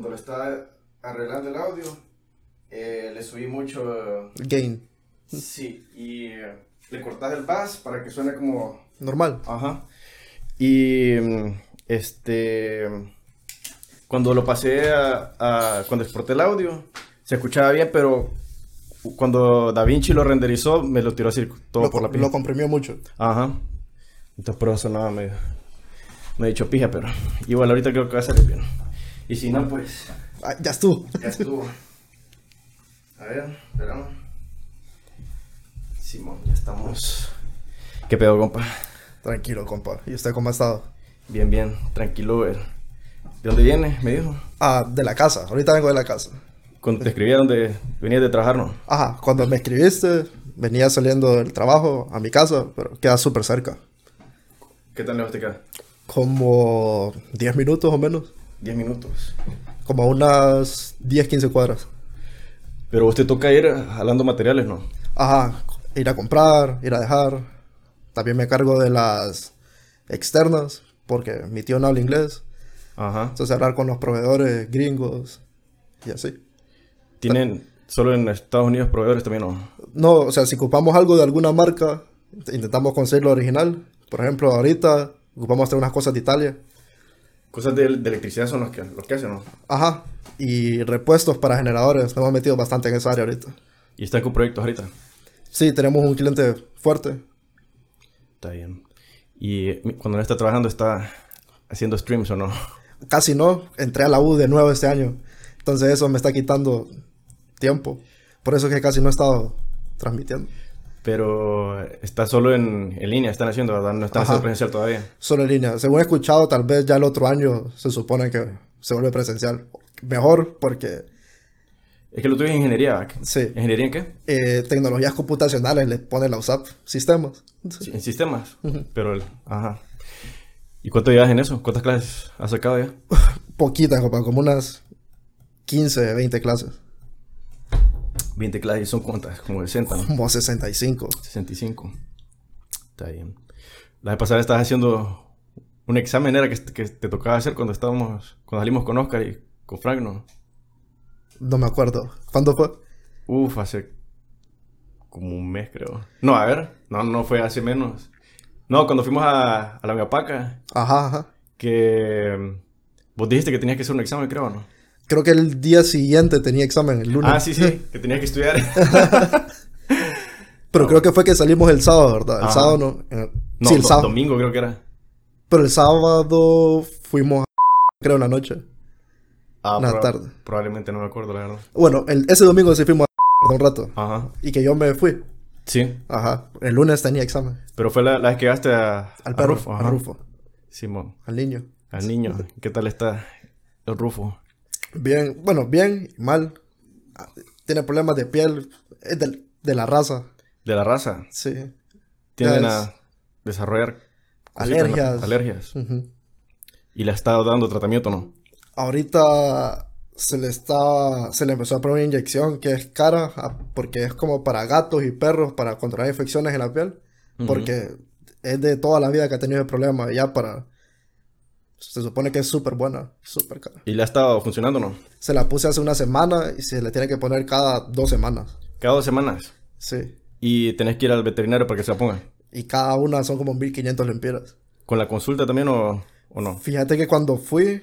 cuando le estaba arreglando el audio, eh, le subí mucho. Gain. Sí, y eh, le cortas el bass para que suene como. Normal. Ajá. Y. mm, Este. Cuando lo pasé a, a- Cuando exporté el audio, se escuchaba bien, pero. Cuando Da Vinci lo renderizó, me lo tiró así todo lo, por la lo pija. comprimió mucho. Ajá. Entonces por eso sonaba medio. Me he dicho pija, pero. Igual ahorita creo que va a salir bien. Y si no, pues. Ah, ya estuvo. Ya estuvo. A ver, esperamos. Simón, ya estamos. ¿Qué pedo, compa? Tranquilo, compa. ¿Y usted cómo ha estado? Bien, bien, tranquilo, ver. ¿De dónde viene? Me dijo. Ah, de la casa. Ahorita vengo de la casa. Cuando te escribía dónde venías de trabajar, ¿no? Ajá, cuando me escribiste, venía saliendo del trabajo a mi casa, pero queda súper cerca. ¿Qué tan lejos te queda? Como 10 minutos o menos. 10 minutos. Como unas 10, 15 cuadras. Pero te toca ir jalando materiales, ¿no? Ajá, ir a comprar, ir a dejar. También me cargo de las externas, porque mi tío no habla inglés. Ajá. Entonces hablar con los proveedores gringos y así. ¿Tienen solo en Estados Unidos proveedores también, no? No, o sea, si ocupamos algo de alguna marca, intentamos conseguirlo original. Por ejemplo, ahorita ocupamos traer unas cosas de Italia. Cosas de, de electricidad son los que, los que hacen, ¿no? Ajá. Y repuestos para generadores. Nos hemos metido bastante en esa área ahorita. Y están con proyectos ahorita. Sí, tenemos un cliente fuerte. Está bien. Y cuando no está trabajando, está haciendo streams o no. Casi no. Entré a la U de nuevo este año. Entonces eso me está quitando tiempo. Por eso es que casi no he estado transmitiendo. Pero está solo en, en línea, están haciendo, ¿verdad? No están Ajá. haciendo presencial todavía. Solo en línea. Según he escuchado, tal vez ya el otro año se supone que se vuelve presencial. Mejor porque Es que lo tuyo es ingeniería. Sí. ¿Ingeniería en qué? eh, tecnologías computacionales le pone la USAP sistemas. Sí, En sistemas. Pero, el, ajá. ¿Y cuánto llevas en eso? ¿Cuántas clases has sacado ya? Poquitas, como unas 15, 20 clases. 20 clases, ¿y son cuántas? Como 60, ¿no? Como 65. 65. Está bien. La vez pasada estabas haciendo un examen, era que, que te tocaba hacer cuando estábamos, cuando salimos con Oscar y con Frank, ¿no? No me acuerdo. ¿Cuándo fue? Uf, hace como un mes, creo. No, a ver, no, no fue hace menos. No, cuando fuimos a, a la Megapaca, Ajá, ajá. que mm, vos dijiste que tenías que hacer un examen, creo, ¿no? Creo que el día siguiente tenía examen, el lunes. Ah, sí, sí, que tenías que estudiar. Pero creo que fue que salimos el sábado, ¿verdad? El Ajá. sábado no. eh, No, sí, el do- sábado. domingo creo que era. Pero el sábado fuimos a... Creo en la noche. Ah, La proba- tarde. Probablemente no me acuerdo, la verdad. Bueno, el- ese domingo sí fuimos a... un rato. Ajá. Y que yo me fui. Sí, Ajá. El lunes tenía examen. pero fue la, la vez que llegaste a, Al a perro, Rufo. a ajá. Rufo, Simón, al niño. al niño. ¿Qué tal está el Rufo? Bien, bueno, bien y mal. Tiene problemas de piel. Es del- de la raza. De la raza. Sí. Tienden a es- desarrollar. Alergias. Alergias. Y le ha estado dando tratamiento, ¿no? Ahorita se le está, se le empezó a poner una inyección que es cara porque es como para gatos y perros para controlar infecciones en la piel. Porque es de toda la vida que ha tenido el problema. Ya para, se supone que es súper buena, súper cara. Y le ha estado funcionando, ¿no? Se la puse hace una semana y se le tiene que poner cada dos semanas. Cada dos semanas. Sí. Y tenés que ir al veterinario para que se la ponga. Y cada una son como 1500 lempiras. ¿Con la consulta también o, o no? Fíjate que cuando fui,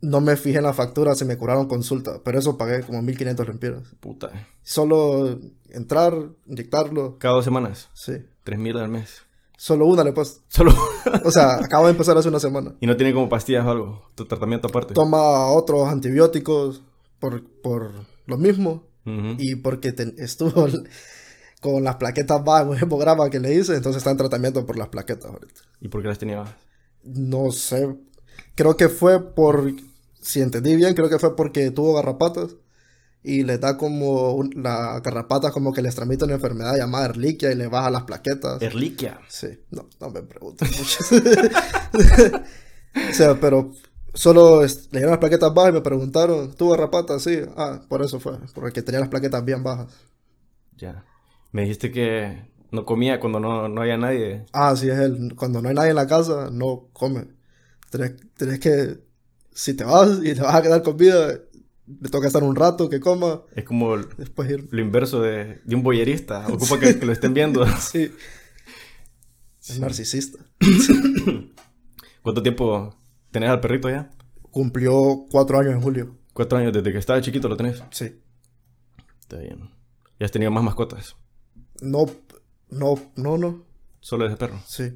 no me fijé en la factura si me curaron consulta. Pero eso pagué como 1500 lempiras. Puta. Solo entrar, inyectarlo. Cada dos semanas. Sí. Tres mil al mes. Solo una le he puesto. Solo. O sea, acabo de empezar hace una semana. y no tiene como pastillas o algo. Tu tratamiento aparte. Toma otros antibióticos por, por lo mismo. Y porque te- estuvo con las plaquetas bajas, un hemograma que le hice, entonces está en tratamiento por las plaquetas ahorita. ¿Y por qué las tenía bajas? No sé. Creo que fue por. Si entendí bien, creo que fue porque tuvo garrapatas. Y le da como. un- la garrapata como que les transmite una enfermedad llamada erliquia y le baja las plaquetas. Erliquia. Sí, no, no me pregunten mucho. o sea, pero solo le dieron las plaquetas bajas y me preguntaron, ¿tuvo garrapatas? Sí, ah, por eso fue, porque tenía las plaquetas bien bajas. Ya. Me dijiste que no comía cuando no, no había nadie. Ah, sí, es él. Cuando no hay nadie en la casa, no come. Tenés, tenés que, si te vas y te vas a quedar con vida, le toca estar un rato, que coma, Es como l- después ir. lo inverso de, de un boyerista. Ocupa que, que lo estén viendo. Sí. Es narcisista. ¿Cuánto tiempo tenés al perrito ya? Cumplió cuatro años en julio. Cuatro años, desde que estaba chiquito lo tenés. Sí. Está bien. Ya has tenido más mascotas. No, no, no, no. Solo ese perro. Sí.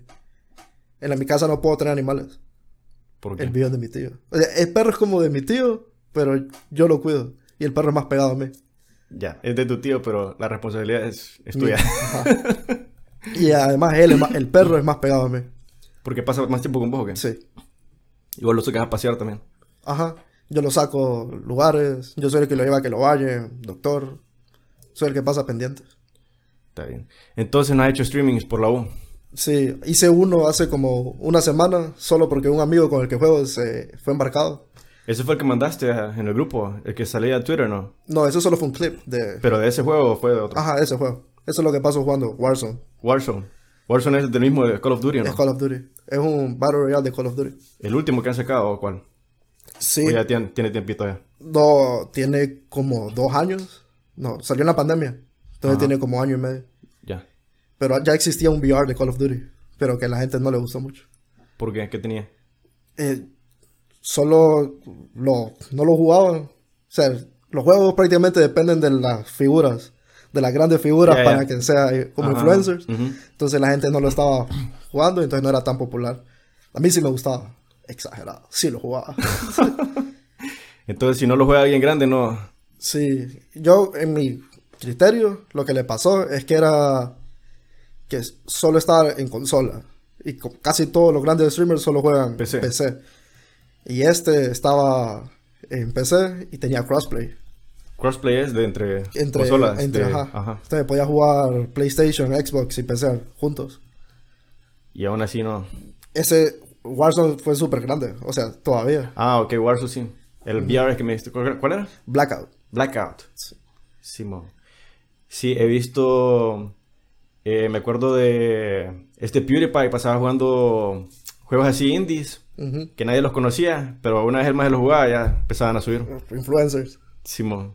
En la, mi casa no puedo tener animales. ¿Por qué? El mío es de mi tío. O sea, el perro es como de mi tío, pero yo lo cuido. Y el perro es más pegado a mí. Ya, es de tu tío, pero la responsabilidad es, es tuya. Y además él es más- el perro es más pegado a mí. Porque pasa más tiempo con vos, ¿o qué? Sí. Igual lo sacas a pasear también. Ajá. Yo lo saco lugares. Yo soy el que lo lleva a que lo vaya. Doctor. Soy el que pasa pendiente. Está bien. Entonces no has hecho streamings por la U. Sí, hice uno hace como una semana, solo porque un amigo con el que juego se fue embarcado. Ese fue el que mandaste en el grupo, el que salía a Twitter, ¿no? No, eso solo fue un clip de... Pero de ese juego o fue de otro. Ajá, ese juego. Eso es lo que pasó jugando Warzone. Warzone. Warzone es del mismo de Call of Duty, ¿o Es ¿no? Call of Duty. Es un Battle Royale de Call of Duty. El último que han sacado, ¿o cuál? Sí. O ya tiene, tiene tiempito ya. No, tiene como dos años. No, salió en la pandemia. Entonces Ajá. tiene como año y medio. Ya. Pero ya existía un VR de Call of Duty. Pero que a la gente no le gustó mucho. ¿Por qué? ¿Qué tenía? Eh, solo lo, no lo jugaban. O sea, los juegos prácticamente dependen de las figuras. De las grandes figuras para que sea como Ajá. influencers. Entonces la gente no lo estaba jugando. Entonces no era tan popular. A mí sí me gustaba. Exagerado. Sí lo jugaba. Entonces, si no lo juega alguien grande, no... Sí, yo en mi criterio lo que le pasó es que era que solo estaba en consola y casi todos los grandes streamers solo juegan PC. PC. Y este estaba en PC y tenía crossplay Crossplay es de entre, entre, consolas. entre de- ajá. ajá. Entonces podía jugar PlayStation, Xbox y PC juntos. Y aún así no... Ese Warzone fue súper grande, o sea, todavía. Ah, ok, Warzone sí. El VR es que me diste... ¿Cuál era? Blackout. Blackout. Simón. Sí, he visto. eh, me acuerdo de. Este PewDiePie pasaba jugando juegos así indies. Que nadie los conocía. Pero una vez el más los jugaba, ya empezaban a subir. Influencers. Simón.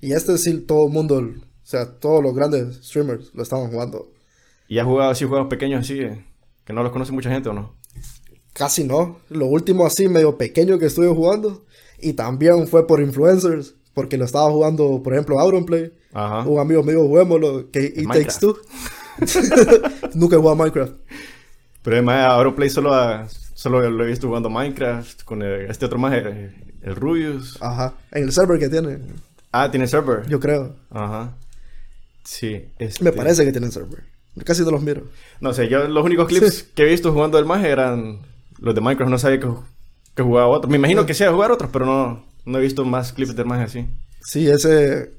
Y este sí, todo el mundo, o sea, todos los grandes streamers lo estaban jugando. ¿Y has jugado así juegos pequeños así? eh, Que no los conoce mucha gente o no? Casi no. Lo último así medio pequeño que estuve jugando. Y también fue por influencers. Porque lo estaba jugando, por ejemplo, Auronplay. Ajá. Un amigo mío, juguémoslo, que It Takes. Two. Nunca he jugado a Minecraft. Pero además, Auronplay solo, a- solo lo he visto jugando Minecraft con el- este otro más, el, el Rubius. Ajá. En el server que tiene, Ah, tiene server. yo creo. Ajá. Sí. Este... Me parece que tienen server. Casi no los miro. No sé, yo los únicos clips que he visto jugando el Mage eran los de Minecraft. No sabía que, que jugaba otros. Me imagino que sea jugar otros, pero no, no he visto más clips del Mage así. Sí, ese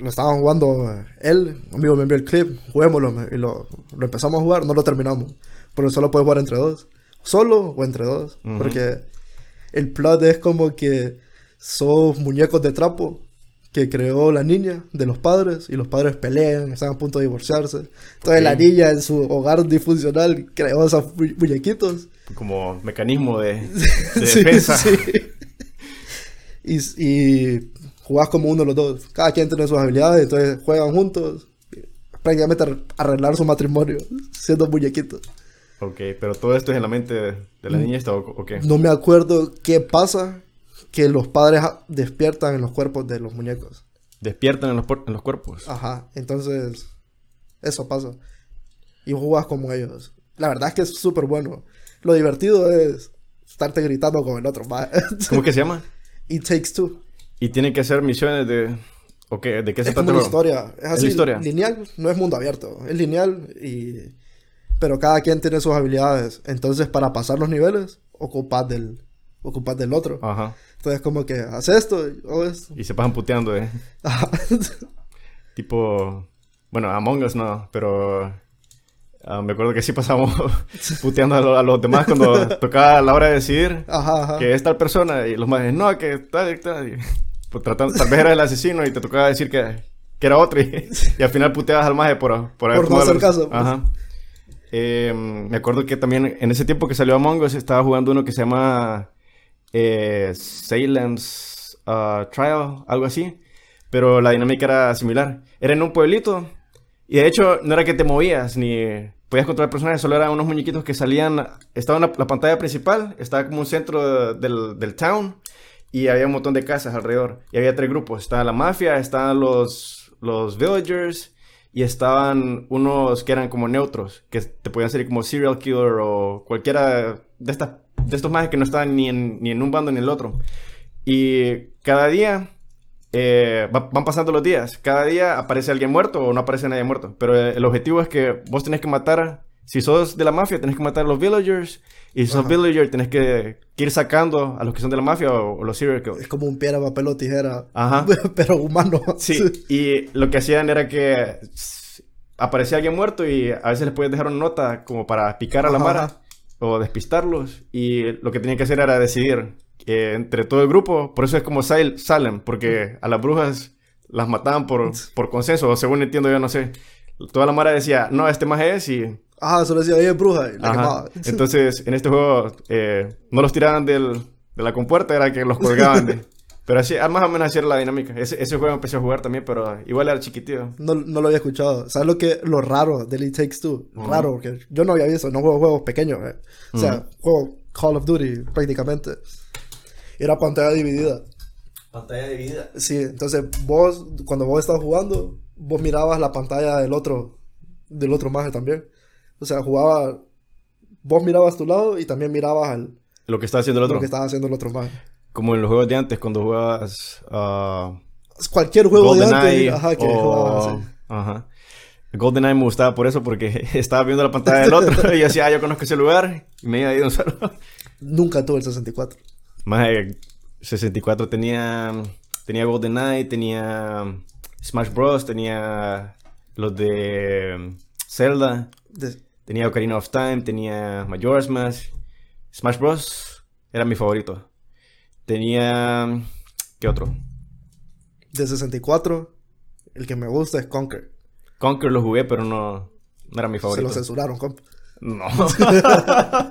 lo estaban jugando eh, él, un amigo me envió el clip, juguémoslo y lo, lo empezamos a jugar, no lo terminamos, pero solo puedes jugar entre dos, solo o entre dos, porque el plot es como que son muñecos de trapo que creó la niña de los padres y los padres pelean, están a punto de divorciarse. Entonces la niña en su hogar disfuncional creó esos mu- muñequitos Como mecanismo de, de Sí, defensa. sí. Y, y jugás como uno de los dos. Cada quien tiene sus habilidades, entonces juegan juntos. Prácticamente ar- arreglar su matrimonio siendo muñequitos. Ok, pero todo esto es en la mente de, la niña esta o, o qué? No me acuerdo qué pasa que los padres despiertan en los cuerpos de los muñecos. Despiertan en los, en los cuerpos. Ajá, entonces eso pasa. Y jugás como ellos. La verdad es que es súper bueno. Lo divertido es estarte gritando con el otro. ¿Cómo que se llama? It takes two. Y tienen que hacer misiones de... ¿O qué? ¿De qué se Es como trata una el juego? historia. Es ¿Es así, la historia? lineal, no es mundo abierto. Es lineal y... Pero cada quien tiene sus habilidades. Entonces, para pasar los niveles, ocupas del, ocupas del otro. Ajá. Entonces, como que, haz esto o esto. Y se pasan puteando, ¿eh? Tipo, bueno, Among Us no, pero ah, me acuerdo que sí pasamos puteando a, lo- a los demás cuando tocaba la hora de Ajá, ajá. que es tal persona y los más no, que tal, tal. pues, tratando, tal vez era el asesino y te tocaba decir que, que era otro y, y al final puteabas al maje por, por, Por no hacer caso, pues. Ajá. Eh, me acuerdo que también en ese tiempo que salió Among Us estaba jugando uno que se llama eh, Salem's uh, Trial, algo así. Pero la dinámica era similar. Era en un pueblito. Y de hecho, no era que te movías ni podías controlar personajes, solo eran unos muñequitos que salían. Estaba en la, la pantalla principal, estaba como un centro del, del town. Y había un montón de casas alrededor. Y había tres grupos. Estaba la mafia, estaban los, los villagers. Y estaban unos que eran como neutros. Que te podían salir como serial killer o cualquiera de, estas, de estos más que no estaban ni en, ni en un bando ni en el otro. Y cada día eh, va- van pasando los días. Cada día aparece alguien muerto o no aparece nadie muerto. Pero el objetivo es que vos tenés que matar. Si sos de la mafia, tenés que matar a los villagers. Y si sos Ajá. villager, tenés que, que ir sacando a los que son de la mafia o, o los serial. Es como un piedra, papel o tijera. Ajá. Pero humano. Sí, y lo que hacían era que aparecía alguien muerto y a veces les podías dejar una nota como para picar a la Ajá, mara o despistarlos. Y lo que tenían que hacer era decidir eh, entre todo el grupo. Por eso es como Sil- Salem, porque a las brujas las mataban por, por consenso, o según entiendo yo, no sé. Toda la mara decía, no, este más es y... Ajá, solo decía, es bruja. Y la Ajá. quemaba. Entonces, en este juego eh, no los tiraban del, de la compuerta, era que los colgaban de... Pero así, ah, más o menos así era la dinámica. Ese, ese juego empecé a jugar también, pero igual era chiquitito. No, no lo había escuchado. ¿Sabes lo que lo raro de Elite Takes Two? Raro, porque yo no había visto, no juego juegos pequeños. eh. O sea, juego Call of Duty prácticamente. Era pantalla dividida. Pantalla dividida. Sí, entonces vos, cuando vos estabas jugando, vos mirabas la pantalla del otro, del otro maje también. O sea, jugaba, vos mirabas tu lado y también mirabas al, Lo que estaba haciendo el otro. lo que estaba haciendo el otro maje. Como en los juegos de antes, cuando jugabas ah, Cualquier juego de antes, ajá, que o- jugabas así. Ajá. GoldenEye me gustaba por eso, porque estaba viendo la pantalla del otro y yo decía, ah, yo conozco ese lugar. Y me iba ido un solo. Nunca tuve el 64. Más de 64 tenía, tenía GoldenEye, tenía Smash Bros, tenía los de Zelda, De- tenía Ocarina of Time, tenía Majora's Mask. Smash Bros era mi favorito. Tenía... ¿Qué otro? de 64, el que me gusta es Conquer. Conquer lo jugué, pero no, no era mi Se favorito. lo censuraron, comp. No.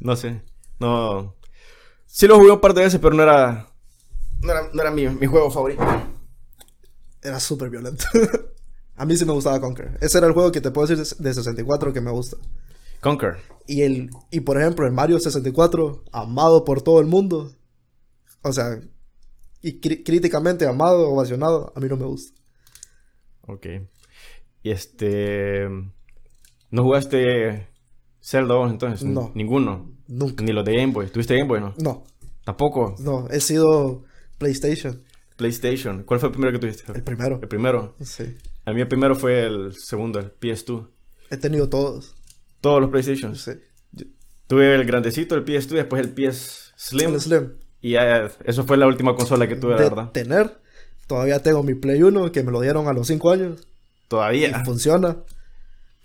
no sé. No. Sí lo jugué un par de veces, pero no era. No era, no era mi, mi juego favorito. Era súper violento. A mí sí me gustaba Conquer. Ese era el juego que te puedo decir de 64 que me gusta. Conquer. Y, el, y por ejemplo, el Mario 64, amado por todo el mundo. O sea, y críticamente amado, ovacionado, a mí no me gusta. Ok. Y este. ¿No jugaste Zelda 2 entonces? No. Ninguno. Nunca. Ni los de Game Boy. ¿Tuviste Game Boy, no? No, Tampoco. no, he sido PlayStation, PlayStation. ¿Cuál fue el primero que tuviste? el primero. El primero. Sí. A mí el primero fue el segundo, el PS2. He tenido todos. Todos los PlayStations. Sí. Tuve el grandecito, el PS2, después el PS Slim. El Slim. Y ya, eso fue la última consola que tuve, la de verdad. tener, todavía tengo mi Play 1 que me lo dieron a los 5 años. Y Todavía. funciona.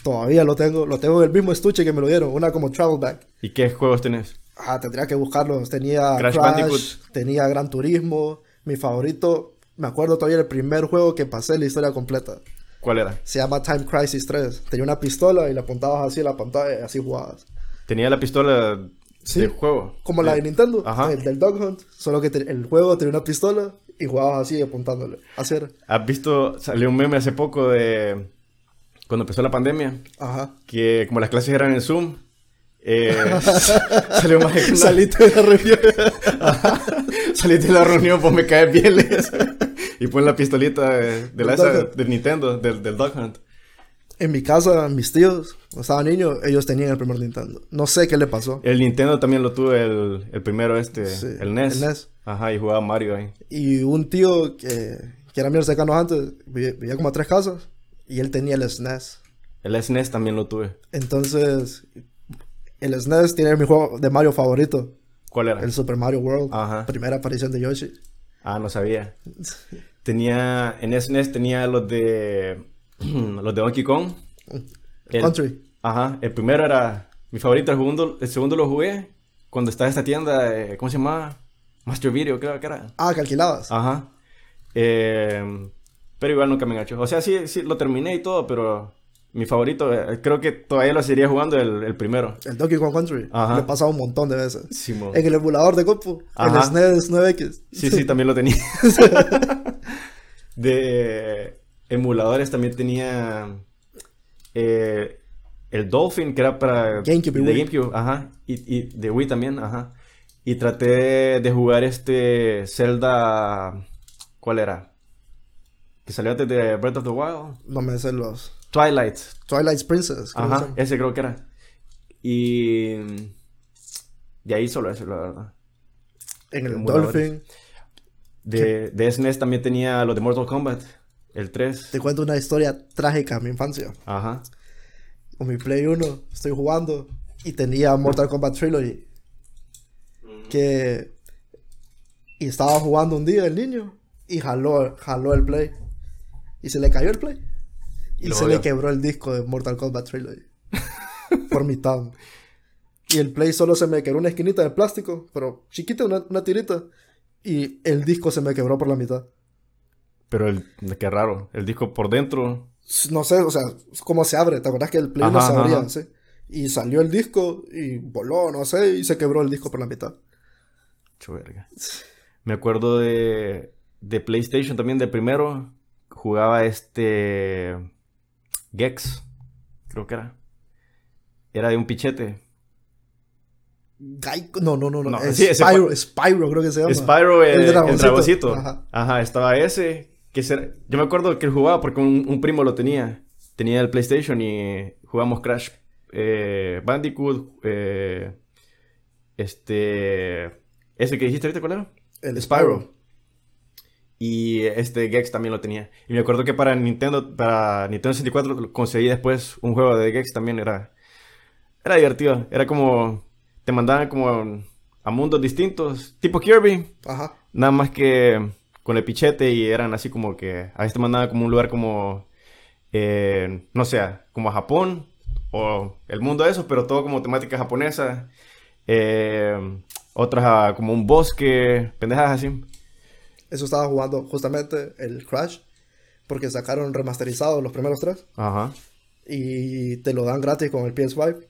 Todavía lo tengo. Lo tengo en el mismo estuche que me lo dieron. Una como Travel Bag. ¿Y qué juegos tenés? Ah, tendría que buscarlos. Tenía Crash Crash, Bandicoot. tenía Gran Turismo. Mi favorito, me acuerdo todavía el primer juego que pasé la historia completa. ¿Cuál era? Se llama Time Crisis 3. Tenía una pistola y la apuntabas así a la pantalla y así jugabas. Tenía la pistola Sí. del juego. Como la de Nintendo, Ajá. el del Dog Hunt. Solo que te- el juego tenía una pistola y jugabas así apuntándole. Así era. ¿Has visto? Salió un meme hace poco de... Cuando empezó la pandemia. Ajá. Que como las clases eran en Zoom. eh, salió más Saliste de la reunión. Saliste de la reunión, pues me cae pieles. y pon la pistolita de, de la esa, del Nintendo, del, del Dog Hunt. En mi casa, mis tíos, cuando estaba niño, ellos tenían el primer Nintendo. No sé qué le pasó. El Nintendo también lo tuve, el, el primero este, Sí, el NES. el NES. Ajá, y jugaba Mario ahí. Y un tío que, que era mío cercano antes, vivía, vivía como a tres casas, y él tenía el SNES. El SNES también lo tuve. Entonces, el SNES tiene mi juego de Mario favorito, ¿Cuál era? el Super Mario World. Ajá. Primera aparición de Yoshi. Ah, no sabía. Tenía, en SNES tenía los de, los de Donkey Kong. El- Country. Ajá, el primero era mi favorito, el segundo, el segundo lo jugué cuando estaba esta tienda, eh, ¿cómo se llamaba? Master Video, creo que era. Ah, que alquilabas. Ajá. Eh, pero igual nunca me enganchó. O sea, sí, sí, lo terminé y todo, pero Mi favorito, eh, creo que todavía lo seguiría jugando el, el primero. El Donkey Kong Country. Ajá. Lo he pasado un montón de veces. En el emulador de compu. El Ajá. SNES 9X. Sí, sí, también lo tenía. de emuladores también tenía eh, el Dolphin, que era para GameCube y de Wii. GameCube, ajá, y, y de Wii también, ajá. Y traté de jugar este Zelda, ¿cuál era? Que salió antes de Breath of the Wild. No me sé los. Twilight, Twilight Princess. creo que ajá, llama. ese creo que era. Y de ahí solo eso, la verdad. En el. Dolphin. De, de SNES también tenía los de Mortal Kombat, el 3. Te cuento una historia trágica de mi infancia. Ajá. Con mi Play 1 estoy jugando y tenía Mortal Kombat Trilogy. Que. Y estaba jugando un día el niño y jaló, jaló el Play. Y se le cayó el Play. Y se le quebró el disco de Mortal Kombat Trilogy. por mitad. Y el Play solo se me quebró una esquinita de plástico, pero chiquita, una, una tirita. Y el disco se me quebró por la mitad. Pero el, qué raro, el disco por dentro. No sé, o sea, cómo se abre. ¿Te acuerdas que el Play no se abría? ajá. sí? Y salió el disco y voló, no sé, y se quebró el disco por la mitad. Chu verga. Me acuerdo de, de PlayStation también, de primero. Jugaba este. Gex, creo que era. Era de un pichete. Gaico- No, no, no, no. No, ese Spyro, Spyro creo que se llama. Spyro, el, El el dragoncito. Ajá. Ajá. estaba ese. Que ese- Yo me acuerdo que él jugaba porque un, un primo lo tenía. Tenía el PlayStation y jugamos Crash eh, Bandicoot. eh, este. Ese que dijiste ahorita, ¿cuál era? El Spyro. Y este Gex también lo tenía. Y me acuerdo que para Nintendo, para Nintendo 64 conseguí después un juego de Gex también. Era, era divertido. Era como, te mandaban como a mundos distintos, tipo Kirby. Ajá. Nada más que con el pichete y eran así como que, a veces te mandaban como un lugar como, eh, no sé, como a Japón o el mundo de eso, pero todo como temática japonesa. Eh, otras a como un bosque, pendejas así. Eso estaba jugando justamente el Crash. Porque sacaron remasterizados los primeros tres. Ajá. Y te lo dan gratis con el PS5.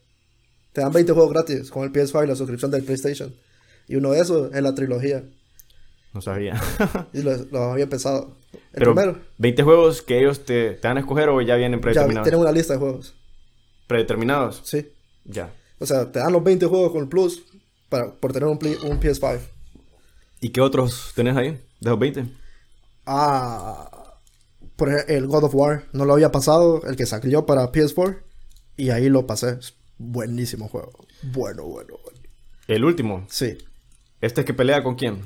Te dan 20 juegos gratis con el PS5 y la suscripción del PlayStation. Y uno de esos es la trilogía. No sabía. Y lo, lo había. El Pero primero. 20 juegos que ellos te, te van a escoger o ya vienen Ya predeterminados. tienen una lista de juegos. Predeterminados. Sí. Ya. O sea, te dan los 20 juegos con el Plus para, por tener un, Play- un PS5. ¿Y qué otros tenés ahí? De los 20. Ah, por ejemplo, el God of War no lo había pasado, el que salió para PS4 y ahí lo pasé. Buenísimo juego. Bueno, bueno, bueno. El último. Sí. Este es que pelea con quién.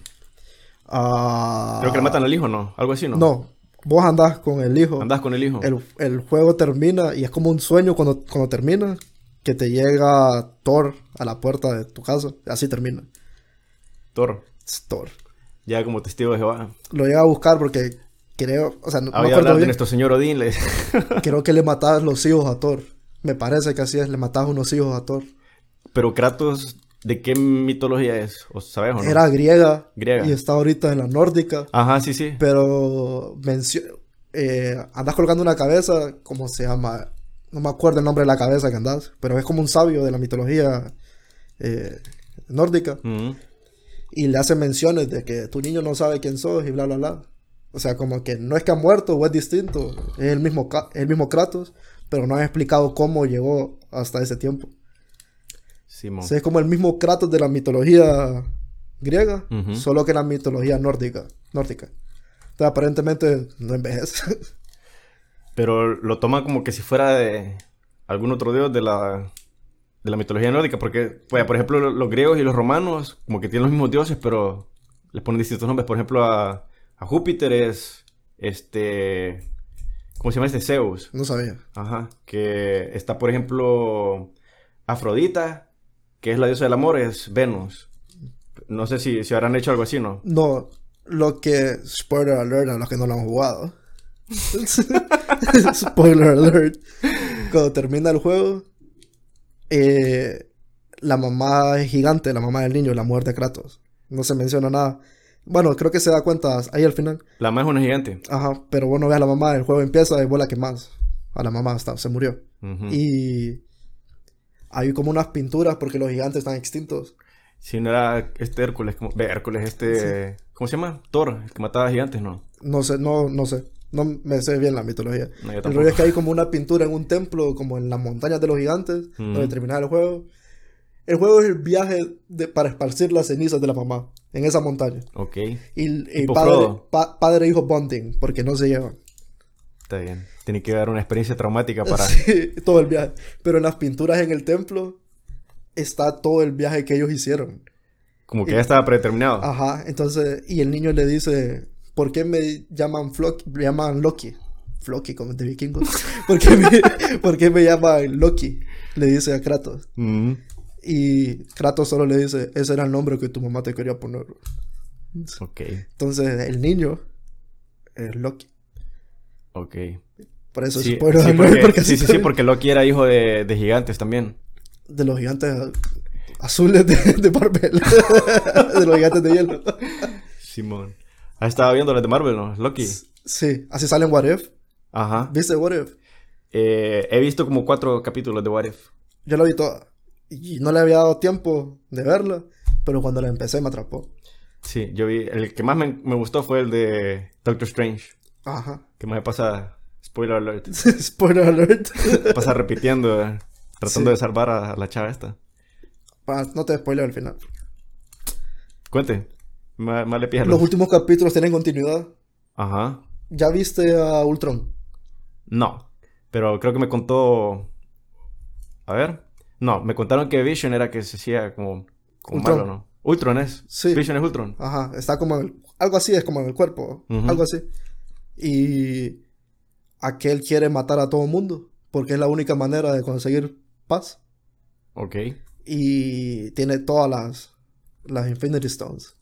Ah, Creo que le matan al hijo, ¿no? Algo así, ¿no? No, vos andás con el hijo. Andás con el hijo. El, el juego termina y es como un sueño cuando, cuando termina que te llega Thor a la puerta de tu casa. Así termina. Thor. Es Thor. Ya como testigo de Jehová. Lo llega a buscar porque creo, o sea, no, Había acuerdo hablar de nuestro señor Odín. le- Creo que le matabas los hijos a Thor. Me parece que así es, le matabas unos hijos a Thor. Pero Kratos, ¿de qué mitología es? ¿O sabes o no? Era griega, Griega. y está ahorita en la nórdica, Ajá, sí, sí. pero eh, andas colgando una cabeza, ¿cómo se llama? No me acuerdo el nombre de la cabeza que andas, pero es como un sabio de la mitología eh, nórdica Ujú. Y le hace menciones de que tu niño no sabe quién sos y bla, bla, bla. O sea, como que no es que ha muerto o es distinto, es el mismo, el mismo Kratos, pero no han explicado cómo llegó hasta ese tiempo. Simón. O sea, es como el mismo Kratos de la mitología griega, solo que la mitología nórdica. nórdica. Entonces, aparentemente no envejece. Pero lo toma como que si fuera de algún otro dios de la, de la mitología nórdica. Porque, pues, por ejemplo, lo- los griegos y los romanos, como que tienen los mismos dioses, pero les ponen distintos nombres. Por ejemplo, a, a Júpiter es este. ¿Cómo se llama este? Zeus. no sabía. Ajá. Que está, por ejemplo, Afrodita, que es la diosa del amor, es Venus. No sé si, si habrán hecho algo así, ¿no? No, lo que. Spoiler alert a los que no lo han jugado. Spoiler alert. Cuando termina el juego, eh, la mamá es gigante, la mamá del niño, la mujer de Kratos. No se menciona nada. Bueno, creo que se da cuenta ahí al final. La más es una gigante. Ajá, pero vos no ves a la mamá, el juego empieza y vos la quemás. A la mamá hasta se murió. Y hay como unas pinturas porque los gigantes están extintos. Si no era este Hércules, como... ve, Hércules, este... ¿Cómo se llama? Thor, el que mataba gigantes, ¿no? No sé, no, no sé. No me sé bien la mitología. No, el rollo es que hay como una pintura en un templo, como en las montañas de los gigantes, Mm. donde termina el juego. El juego es el viaje de- para esparcir las cenizas de la mamá en esa montaña. Ok, Y, y padre, Frodo. pa- padre e hijo bonding, porque no se llevan. está bien. Tiene que dar una experiencia traumática para... Sí, todo el viaje. Pero en las pinturas en el templo está todo el viaje que ellos hicieron. Como que ya estaba predeterminado. Ajá, entonces, y el niño le dice, ¿por qué me llaman Floki? Me llaman Loki. Floki, como de vikingos. ¿Por qué me, por qué me llaman Loki? Le dice a Kratos. Mm. Y Kratos solo le dice, ese era el nombre que tu mamá te quería poner. Ok, Entonces, el niño es Loki. ok. Por eso Sí, sí, alert, porque, porque sí, sí, sí, porque Loki era hijo de, de gigantes también. De los gigantes azules de, de Marvel. de los gigantes de hielo. Simón. Ah, estaba viendo las de Marvel, ¿no? Loki. Sí, así salen What If. Ajá. ¿Viste What If? Eh, he visto como cuatro capítulos de What If. Yo la vi toda. Y no le había dado tiempo de verla, pero cuando la empecé me atrapó. Sí, yo vi. El que más me, me gustó fue el de Doctor Strange. Ajá. Que me pasa. Spoiler alert. Spoiler alert. Me pasa repitiendo, eh, tratando Sí. de salvar a, la chava esta. Pa- no te spoiler al final. Cuente. Los últimos capítulos tienen continuidad. Ajá. ¿Ya viste a Ultron? No. Pero creo que me contó. A ver. No, me contaron que Vision era que se hacía como. como Ultron. malo, ¿no? Ultron es. Sí. Vision es Ultron. Ajá. Está como en el- Algo así es como en el cuerpo. Algo así. Y... Aquel quiere matar a todo mundo. Porque es la única manera de conseguir paz. Ok. Y tiene todas las... Las Infinity Stones.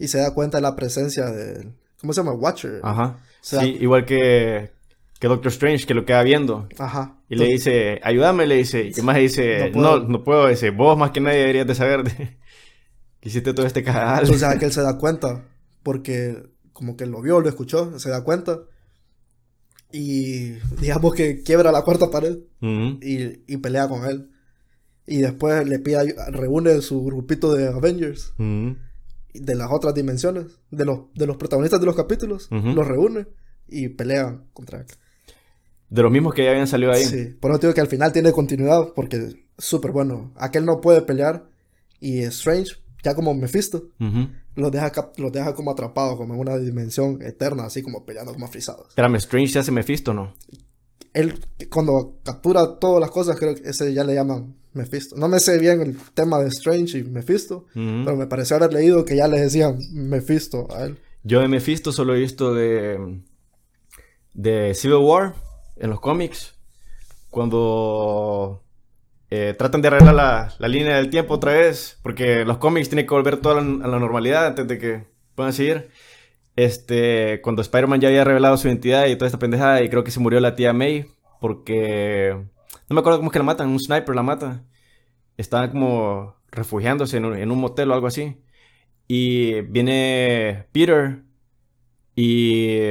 Y se da cuenta de la presencia del... ¿Cómo se llama? Watcher. Ajá. sea- sí, igual que. Que Doctor Strange, que lo queda viendo. Ajá. Y le dice, ayúdame, le dice. Y más dice, no No no puedo. Dice, vos más que nadie deberías de saber de- que hiciste todo este cagal. Entonces aquel se da cuenta, porque como que lo vio, lo escuchó, se da cuenta. Y digamos que quiebra la cuarta pared y, y pelea con él. Y después le pide, reúne su grupito de Avengers Ujú. De las otras dimensiones, de los, de los protagonistas de los capítulos, los reúne y pelean contra él. De los mismos que ya habían salido ahí. Sí, por eso digo que al final tiene continuidad, porque es súper bueno. Aquel no puede pelear y Strange, ya como Mephisto, los deja, los deja como atrapados, como en una dimensión eterna, así como peleando como frisados. Espérame, Strange se hace Mephisto, ¿no? Él, cuando captura todas las cosas, creo que ese ya le llaman Mephisto. No me sé bien el tema de Strange y Mephisto, pero me pareció haber leído que ya le decían Mephisto a él. Yo de Mephisto solo he visto de, de Civil War en los cómics. Cuando eh, tratan de arreglar la, la línea del tiempo otra vez. Porque los cómics tienen que volver toda la- a la normalidad antes de que puedan seguir. Este, cuando Spider-Man ya había revelado su identidad y toda esta pendejada. Y creo que se murió la tía May. Porque... No me acuerdo cómo es que la matan. Un sniper la mata. Estaban como refugiándose en un, motel o algo así. Y viene Peter y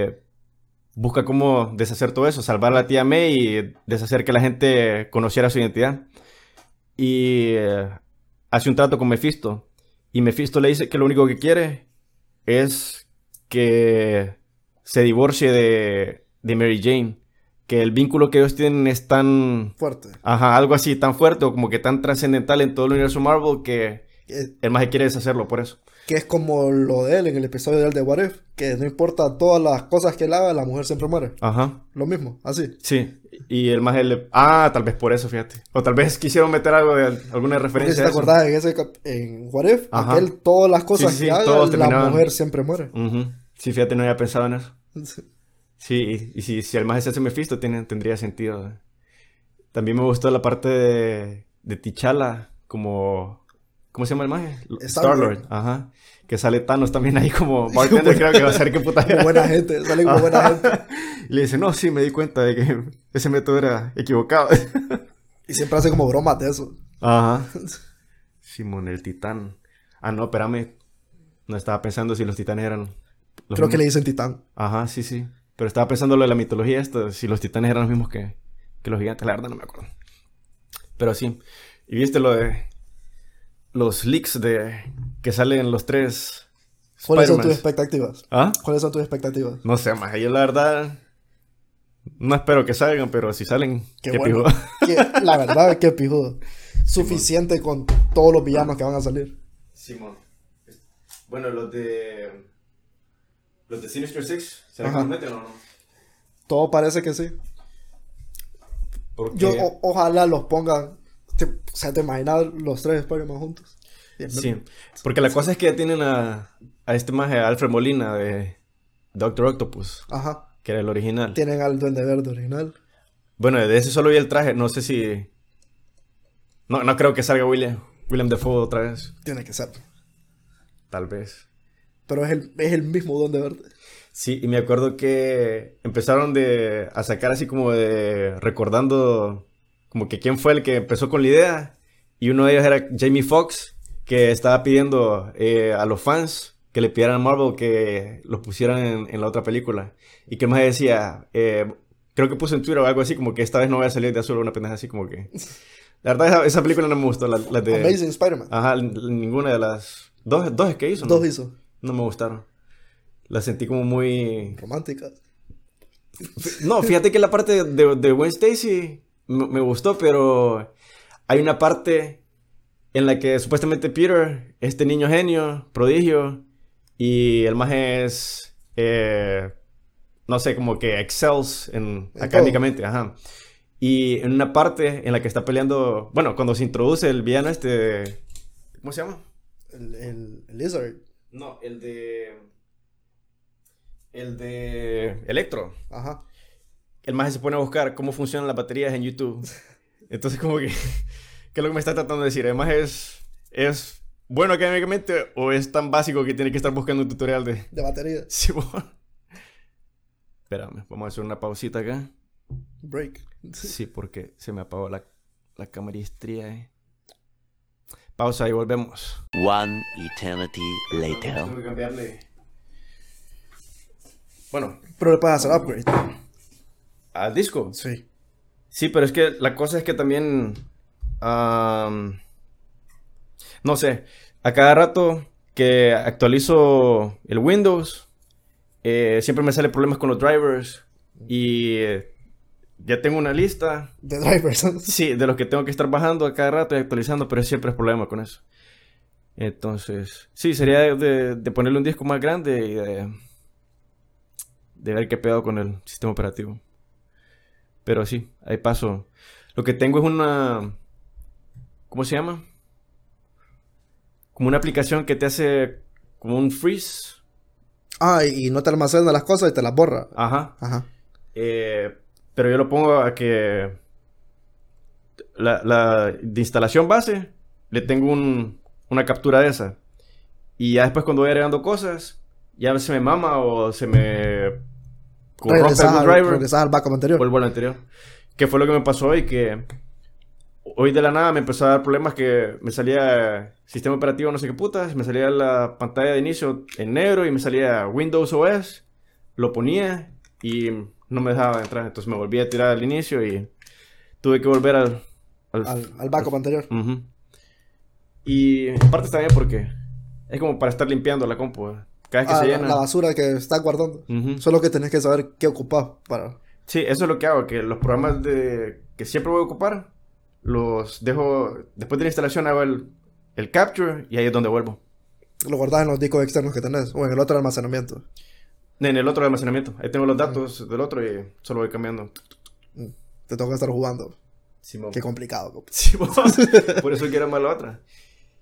busca cómo deshacer todo eso, salvar a la tía May y deshacer que la gente conociera su identidad. Y eh, hace un trato con Mephisto. Y Mephisto le dice que lo único que quiere es que se divorcie de Mary Jane. Que el vínculo que ellos tienen es tan... Fuerte. Ajá, algo así, tan fuerte o como que tan trascendental en todo el universo Marvel que el más quiere deshacerlo por eso. que es como lo de él en el episodio de él de What If, que no importa todas las cosas que él haga, la mujer siempre muere. Ajá. Lo mismo, así. Sí. Y el más el... Ah, tal vez por eso, fíjate. O tal vez quisieron meter algo de alguna referencia si a te eso. acordás en ese en What If, aquel, todas las cosas Sí, sí, que sí, haga, la terminaban. mujer siempre muere. Ujú. Sí, fíjate, no había pensado en eso. Sí, y, y si, si el más se hace Mephisto, tiene, tendría sentido. También me gustó la parte de, de T'Challa, como... ¿Cómo se llama el maje? Star-Lord. Ajá. Que sale Thanos también ahí como bartender, creo que va a ser que puta Como buena gente, sale como buena gente. Y le dice, no, sí, me di cuenta de que ese método era equivocado. Y siempre hace como bromas de eso. Ajá. Simón, el titán. Ah, no, espérame. No estaba pensando si los titanes eran... los Creo que le mismos. dicen titán. Ajá, sí, sí. Pero estaba pensando lo de la mitología esta, si los titanes eran los mismos que, que los gigantes, la verdad no me acuerdo. Pero sí. Y viste lo de los leaks de que salen los tres. ¿Cuáles son tus expectativas? ¿Ah? ¿Cuáles son tus expectativas? No sé, más. Yo la verdad. No espero que salgan, pero si salen, Qué qué, bueno. pijudo. La verdad, qué pijudo. Suficiente con todos los villanos que van a salir. Simón. Bueno, los de. Los de Sinister Six, ¿será Ajá. que meten o no? Todo parece que sí. Porque... Yo o- ojalá los pongan. Te- o sea, te imaginas los tres Spider-Man juntos. Sí, porque la cosa es que ya tienen a, a este maje, a Alfred Molina de Doctor Octopus, Ajá. que era el original. Tienen al Duende Verde original. Bueno, de ese solo vi el traje, no sé si... No, no creo que salga William, William Defoe otra vez, Tiene que ser. tal vez. Pero es el, es el mismo Duende Verde. Sí, y me acuerdo que empezaron de, a sacar así como de... recordando como que quién fue el que empezó con la idea. Y uno de ellos era Jamie Foxx, que estaba pidiendo eh, a los fans que le pidieran a Marvel que los pusieran en, en la otra película. Y que más decía, eh, creo que puso en Twitter o algo así, como que esta vez no voy a salir de azul, una pendeja así como que... La verdad, esa, esa película no me gustó, la, la de... Amazing Spider-Man. Ajá, ninguna de las... Dos, dos es que hizo, ¿no? Dos hizo. No me gustaron. La sentí como muy... Románticas. No, fíjate que la parte de, de Gwen Stacy me, me gustó, pero hay una parte en la que supuestamente Peter, este niño genio, prodigio, y el más es, eh, no sé, como que excels en, En académicamente, ajá. Y en una parte en la que está peleando, bueno, cuando se introduce el villano este, ¿cómo se llama? El, el, el Lizard. No, el de, el de Electro. Ajá. el más se pone a buscar cómo funcionan las baterías en YouTube. Entonces, como que, ¿qué es lo que me está tratando de decir? Además, es, es bueno académicamente o es tan básico que tiene que estar buscando un tutorial de De batería. Simón. Espérame, vamos a hacer una pausita acá. Break. Sí, porque se me apagó la, la camaristría. eh. Pausa y volvemos. One eternity later. Tengo que cambiarle. Bueno, Pero le puedes hacer upgrade. al disco. Sí. Sí, pero es que la cosa es que también. am, no sé. A cada rato que actualizo el Windows, eh, siempre me salen problemas con los drivers. Y eh, ya tengo una lista. De drivers. Sí, de los que tengo que estar bajando a cada rato y actualizando, pero siempre es problema con eso. Entonces, sí, sería de, de- de ponerle un disco más grande y de, de ver qué pedo con el sistema operativo. Pero sí, ahí paso. Lo que tengo es una... ¿Cómo se llama? Como una aplicación que te hace como un freeze. ah, y no te almacena las cosas y te las borra. Ajá. Ajá. Eh, pero yo lo pongo a que la, la de instalación base le tengo un- una captura de esa. Y ya después cuando voy agregando cosas, ya se me mama o se me Regresas al, driver, regresas al backup anterior. vuelvo al anterior. Que fue lo que me pasó hoy, que hoy de la nada me empezó a dar problemas que me salía sistema operativo no sé qué putas, me salía la pantalla de inicio en negro y me salía Windows OS, lo ponía y no me dejaba entrar, entonces me volví a tirar al inicio y tuve que volver al... al- Al, al backup anterior. Ujú. Y en parte está bien porque es como para estar limpiando la compu. eh. Cada vez que Ah, se llena... la basura que estás guardando. Solo que tenés que saber qué ocupar para... Sí, eso es lo que hago, que los programas de que siempre voy a ocupar, los dejo, después de la instalación hago el, el capture y ahí es donde vuelvo. Lo guardas en los discos externos que tenés. O en el otro almacenamiento. En el otro almacenamiento, ahí tengo los datos del otro y solo voy cambiando. Te toca estar jugando. Simón. Qué complicado. Simón. Por eso quiero más la otra.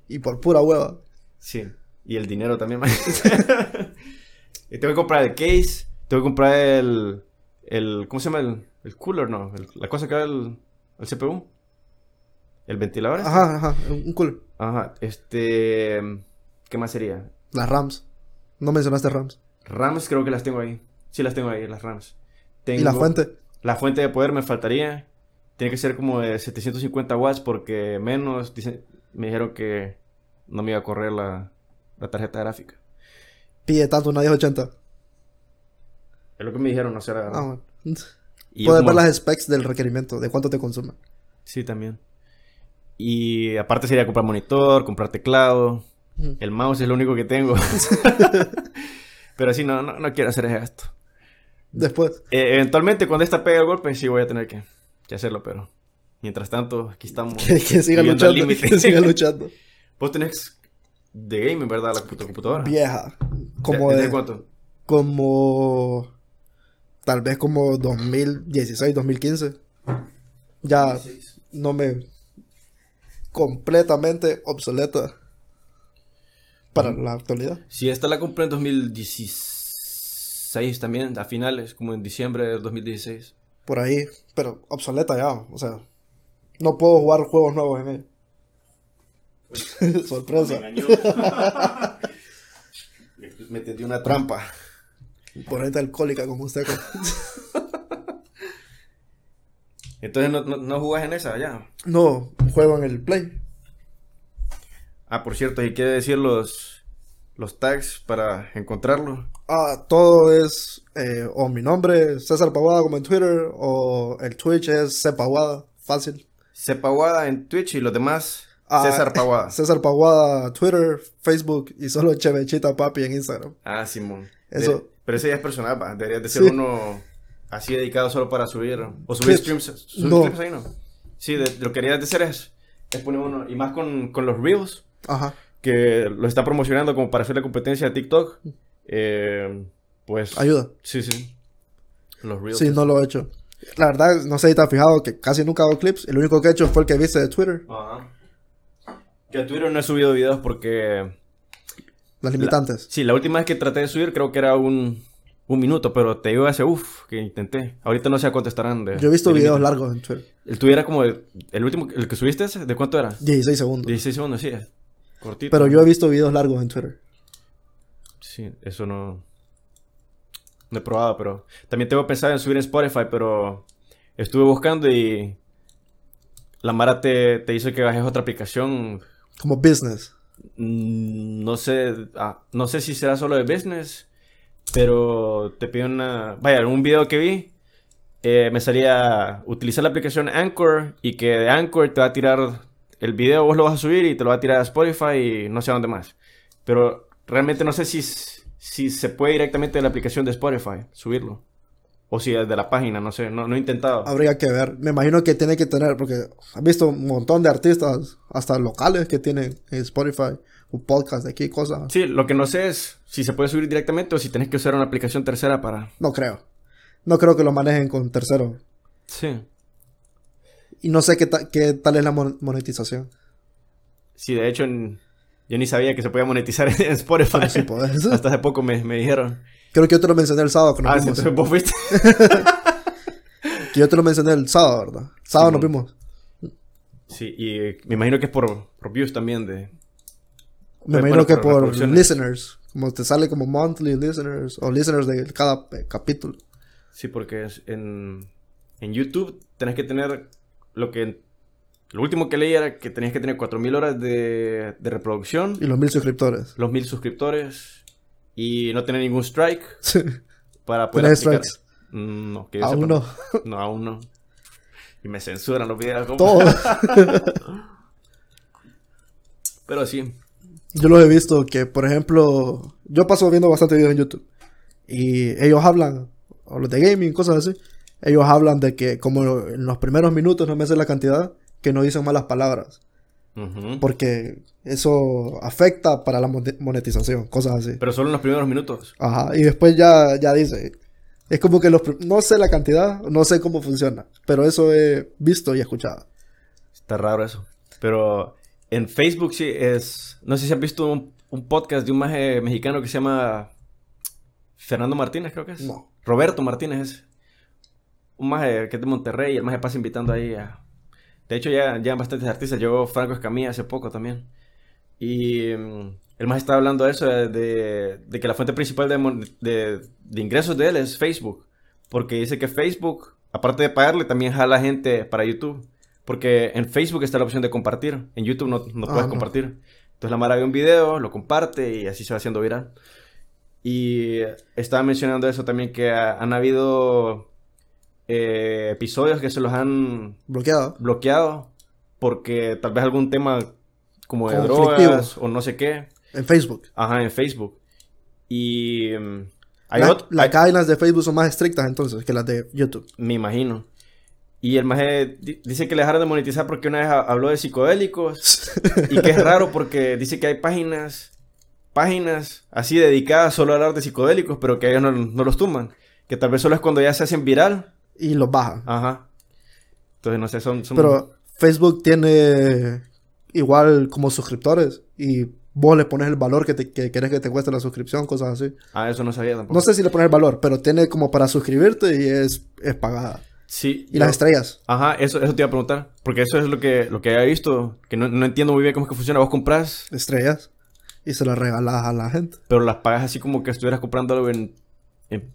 Y por pura hueva. Sí, y el dinero también. man. y tengo que comprar el case, tengo que comprar el, el ¿cómo se llama? El, el cooler, no, el- la cosa que da el, el CPU. El ventilador. este. Ajá, ajá. Un un cool. Ajá, este, ¿qué más sería? Las RAMs. No mencionaste RAMs. RAMs creo que las tengo ahí. Sí las tengo ahí, las RAMs. ¿Y la fuente? La fuente de poder me faltaría. Tiene que ser como de 750 watts porque menos, dicen- me dijeron que no me iba a correr la, la tarjeta gráfica. Pide tanto una 1080. Es lo que me dijeron, no sé la verdad. Ah, bueno. Y Puedes como- ver las specs del requerimiento, de cuánto te consume. Sí, también. Y aparte sería comprar monitor, comprar teclado. El mouse es lo único que tengo. Pero sí, no, no, no quiero hacer ese gasto. Después. Eh, eventualmente, cuando esta pega el golpe, sí voy a tener que, que hacerlo, pero mientras tanto, aquí estamos. Que, que siga luchando. Que siga luchando. Vos tenés de gaming, ¿verdad? La computadora. Vieja. Como ¿Desde de, cuánto? como tal vez como 2016, 2015. Ya no me completamente obsoleta para la actualidad. Si esta la compré en 2016 también, a finales, como en diciembre de 2016. Por ahí, pero obsoleta ya, o sea, no puedo jugar juegos nuevos en ella. Sorpresa. Me tendí una trampa. Por gente alcohólica como usted. Entonces no, no, no jugás en esa ya. No, juego en el Play. Ah, por cierto, y quiere decir los, los tags para encontrarlo. Ah, todo es eh, o mi nombre, César Pavada como en Twitter, o el Twitch es C Pavada, fácil. Cepaguada en Twitch y los demás Ah, César Paguada. César Pavada, Twitter, Facebook y solo Chevechita Papi en Instagram. Ah, Simón. Eso- De- pero ese ya es personal, va. Debería de ser Sí. uno así dedicado solo para subir. O subir Clips. streams. Subir No. clips ahí, ¿no? Sí, de- lo que quería hacer es, es poner uno. Y más con, con los Reels, Ajá. que lo está promocionando como para hacer la competencia de TikTok. Eh, pues. Ayuda. Sí, sí. Los Reels. Sí, no lo he hecho. La verdad, no sé si te has fijado que casi nunca hago clips. El único que he hecho fue el que viste de Twitter. Ajá. Yo a Twitter no he subido videos porque. Las limitantes. Sí, la última vez que traté de subir creo que era un, un minuto, pero te digo hace uff que intenté. Ahorita no sé a cuánto estarán de. Yo he visto de videos largos en Twitter. El tuyo era como el último, el que subiste, ¿de cuánto era? 16 segundos. 16 segundos, sí. Cortito. Pero yo he visto videos largos en Twitter. Sí, eso no. No he probado, pero. También tengo pensado en subir en Spotify, pero. Estuve buscando y. La Mara te, te hizo que bajes otra aplicación. Como business. Mm, No sé. ah, no sé si será solo de business. Pero te pide una. Vaya, un video que vi. eh, me salía utilizar la aplicación Anchor. Y que de Anchor te va a tirar el video, vos lo vas a subir y te lo va a tirar a Spotify y no sé dónde más. Pero realmente no sé si, si se puede directamente de la aplicación de Spotify subirlo. O si es de la página, no sé, no, no he intentado. Habría que ver. Me imagino que tiene que tener, porque has visto un montón de artistas, hasta locales, que tienen en Spotify, un podcast de aquí, cosas. Sí, lo que no sé es si se puede subir directamente o si tenés que usar una aplicación tercera para... No creo. No creo que lo manejen con terceros. Sí. Y no sé qué, ta- qué tal es la mon- monetización. Sí, de hecho, en- yo ni sabía que se podía monetizar en Spotify. Sí podés. Hasta hace poco me, me dijeron. Creo que yo te lo mencioné el sábado que nos Ah, sí, vimos. entonces vos fuiste. Que yo te lo mencioné el sábado, ¿verdad? Sábado nos Sí, vimos. Sí, y eh, me imagino que es por, por views también de... Me Bueno, imagino que por listeners. Como te sale como monthly listeners o listeners de cada eh, capítulo. Sí, porque es en, en YouTube tenés que tener lo que... Lo último que leí era que tenías que tener 4.000 horas de, de reproducción, Y los mil suscriptores. los 1.000 suscriptores y no tener ningún strike para poder ¿Tenés aplicar. strikes? Mm, No, que yo Aún sepa, no. No, aún no. Y me censuran los videos. compa. Todo. Pero sí. Yo los he visto que, por ejemplo, yo paso viendo bastante videos en YouTube. Y ellos hablan, o los de gaming, cosas así. Ellos hablan de que como en los primeros minutos no me sé la cantidad, que no dicen malas palabras. Porque eso afecta para la mon- monetización, cosas así. Pero solo en los primeros minutos. Ajá, y después ya, ya dice. Es como que los no sé la cantidad, no sé cómo funciona, pero eso he visto y escuchado. Está raro eso. Pero en Facebook sí es... No sé si has visto un, un podcast de un maje mexicano que se llama... Fernando Martínez, creo que es. No. Roberto Martínez es. Un maje que es de Monterrey. y El maje pasa invitando ahí a... De hecho, ya, ya bastantes artistas. Llegó Franco Escamilla hace poco también. Y mm, el maje estaba hablando de eso, de, que la fuente principal de, mon- de- de ingresos de él es Facebook. Porque dice que Facebook, aparte de pagarle, también jala gente para YouTube. Porque en Facebook está la opción de compartir. En YouTube no, no Ah, puedes no. compartir. Entonces la Mara ve un video, lo comparte y así se va haciendo viral. Y estaba mencionando eso también, que ha- han habido eh, episodios que se los han Bloqueado. bloqueado porque tal vez algún tema como de drogas o no sé qué. En Facebook. Ajá, en Facebook. Y mm, hay La- otro, las hay- cadenas de Facebook son más estrictas entonces que las de YouTube. me imagino. Y el maje di- dice que le dejaron de monetizar porque una vez ha- habló de psicodélicos y que es raro porque dice que hay páginas, páginas así dedicadas solo a hablar de psicodélicos, pero que ellos no, no los tumban. Que tal vez solo es cuando ya se hacen viral. Y los bajan. Ajá. Entonces, no sé, son... son- Pero Facebook tiene igual como suscriptores y vos le pones el valor que, te, que querés que te cueste la suscripción, cosas así. Ah, eso no sabía tampoco. No sé si le pones el valor, pero tiene como para suscribirte y es, es pagada. Sí. Y las estrellas. Ajá, eso, eso te iba a preguntar. Porque eso es lo que, lo que había visto. Que no, no entiendo muy bien cómo es que funciona. Vos compras, Estrellas. Y se las regalas a la gente. pero las pagas así como que estuvieras comprando algo en...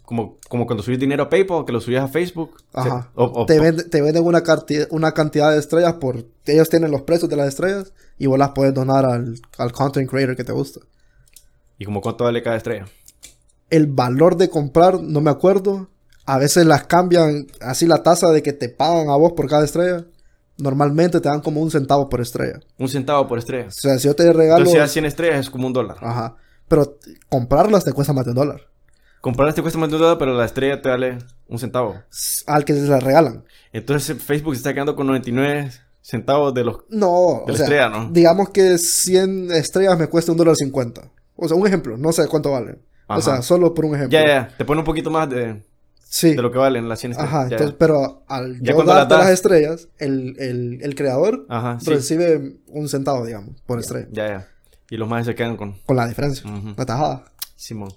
como, como cuando subís dinero a PayPal, que lo subías a Facebook. Ajá. Se- o- o- te, vende- te venden una cantidad de estrellas por... Ellos tienen los precios de las estrellas y vos las puedes donar al, al content creator que te gusta. ¿Y como cuánto vale cada estrella? El valor de comprar, no me acuerdo. A veces las cambian así la tasa de que te pagan a vos por cada estrella. Normalmente te dan como un centavo por estrella. Un centavo por estrella. O sea, si yo te regalo... Entonces, si das 100 estrellas es como un dólar. Ajá. Pero comprarlas te cuesta más de un dólar. Comprarlas te cuesta más de un dólar, pero la estrella te vale un centavo. Al que se las regalan. Entonces Facebook se está quedando con 99 centavos de los... No, De la o sea, estrella, ¿no? digamos que 100 estrellas me cuesta un dólar cincuenta. O sea, un ejemplo, no sé cuánto vale. Ajá. O sea, solo por un ejemplo. Ya, ya, te pone un poquito más de, Sí. de lo que valen las 100 estrellas. Ajá, Ya, ya. entonces, pero al Ya yo las estrellas, el, el, el creador Ajá, sí. recibe un centavo, digamos, por estrella. Ya, ya. Y los más se quedan con Con la diferencia. Ujú. La tajada. Simón.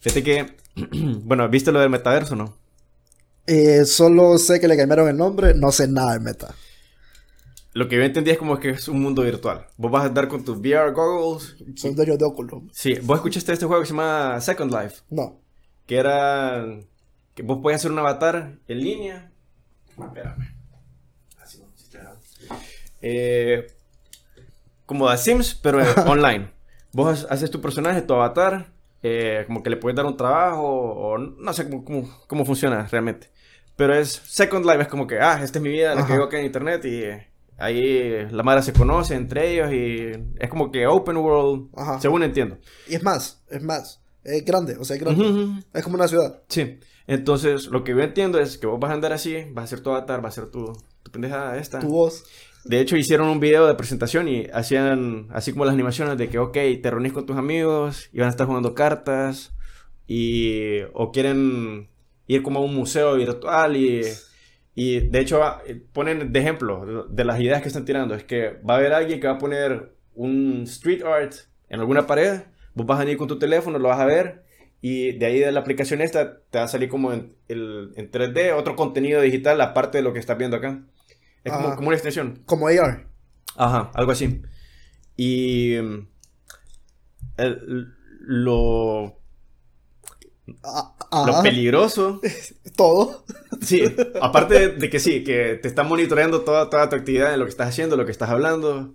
Fíjate que, bueno, ¿viste lo del metaverso, no? Eh, solo sé que le cambiaron el nombre, no sé nada de meta. Lo que yo entendí es como que es un mundo virtual. Vos vas a andar con tus VR goggles. Son dueños de Oculus. Sí, vos escuchaste este juego que se llama Second Life. No. Que era que vos podías hacer un avatar en línea. Espérame. Así. Eh, como The Sims, pero online. Vos haces tu personaje, tu avatar, eh, como que le puedes dar un trabajo o no sé cómo, cómo, cómo funciona realmente. Pero es Second Life, es como que, ah, esta es mi vida, la que vivo acá en internet y eh, ahí la madre se conoce entre ellos y es como que open world, Ajá. según entiendo. Y es más, es más. Es grande, o sea, es grande. Como una ciudad. Sí. Entonces, lo que yo entiendo es que vos vas a andar así, vas a hacer tu avatar, vas a hacer tu, tu pendejada esta. Tu voz. De hecho, hicieron un video de presentación y hacían así como las animaciones de que, ok, te reunís con tus amigos y van a estar jugando cartas y... o quieren ir como a un museo virtual y... Y de hecho ah, ponen de ejemplo de las ideas que están tirando. Es que va a haber alguien que va a poner un street art en alguna pared. Vos vas a ir con tu teléfono, lo vas a ver. Y de ahí de la aplicación esta te va a salir como en, el, en 3D otro contenido digital aparte de lo que estás viendo acá. Es como, una extensión. Como AR. Ajá, algo así. Y mm, el- lo, Ah, lo peligroso, Todo. sí, aparte de, que sí, que te están monitoreando toda, toda tu actividad en lo que estás haciendo, lo que estás hablando,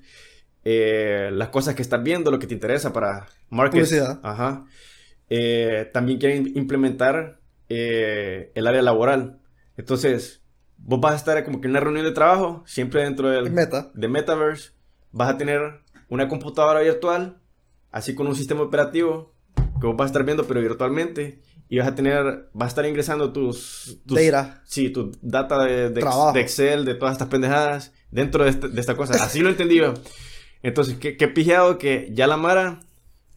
eh, las cosas que estás viendo, lo que te interesa para market. Publicidad. Ajá. Eh, también quieren implementar eh, el área laboral. Entonces, vos vas a estar como que en una reunión de trabajo, siempre dentro del Meta. de Metaverse, vas a tener una computadora virtual, así con un sistema operativo que vos vas a estar viendo, pero virtualmente. Y vas a tener, vas a estar ingresando tus... tus Data. Sí, tu data de, de, de Excel, de todas estas pendejadas, dentro de, este- de esta cosa. Así lo entendí yo. Entonces, qué, qué pijado que ya la Mara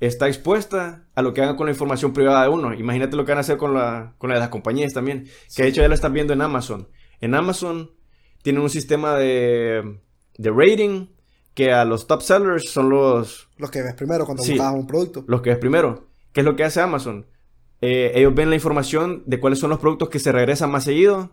está expuesta a lo que hagan con la información privada de uno. Imagínate lo que van a hacer con, la, con la de las compañías también. Que de hecho ya lo están viendo en Amazon. En Amazon tienen un sistema de, de rating que a los top sellers son los, Los que ves primero cuando Sí. buscas un producto. los que es primero. ¿Qué es lo que hace Amazon? Eh, ellos ven la información de cuáles son los productos que se regresan más seguido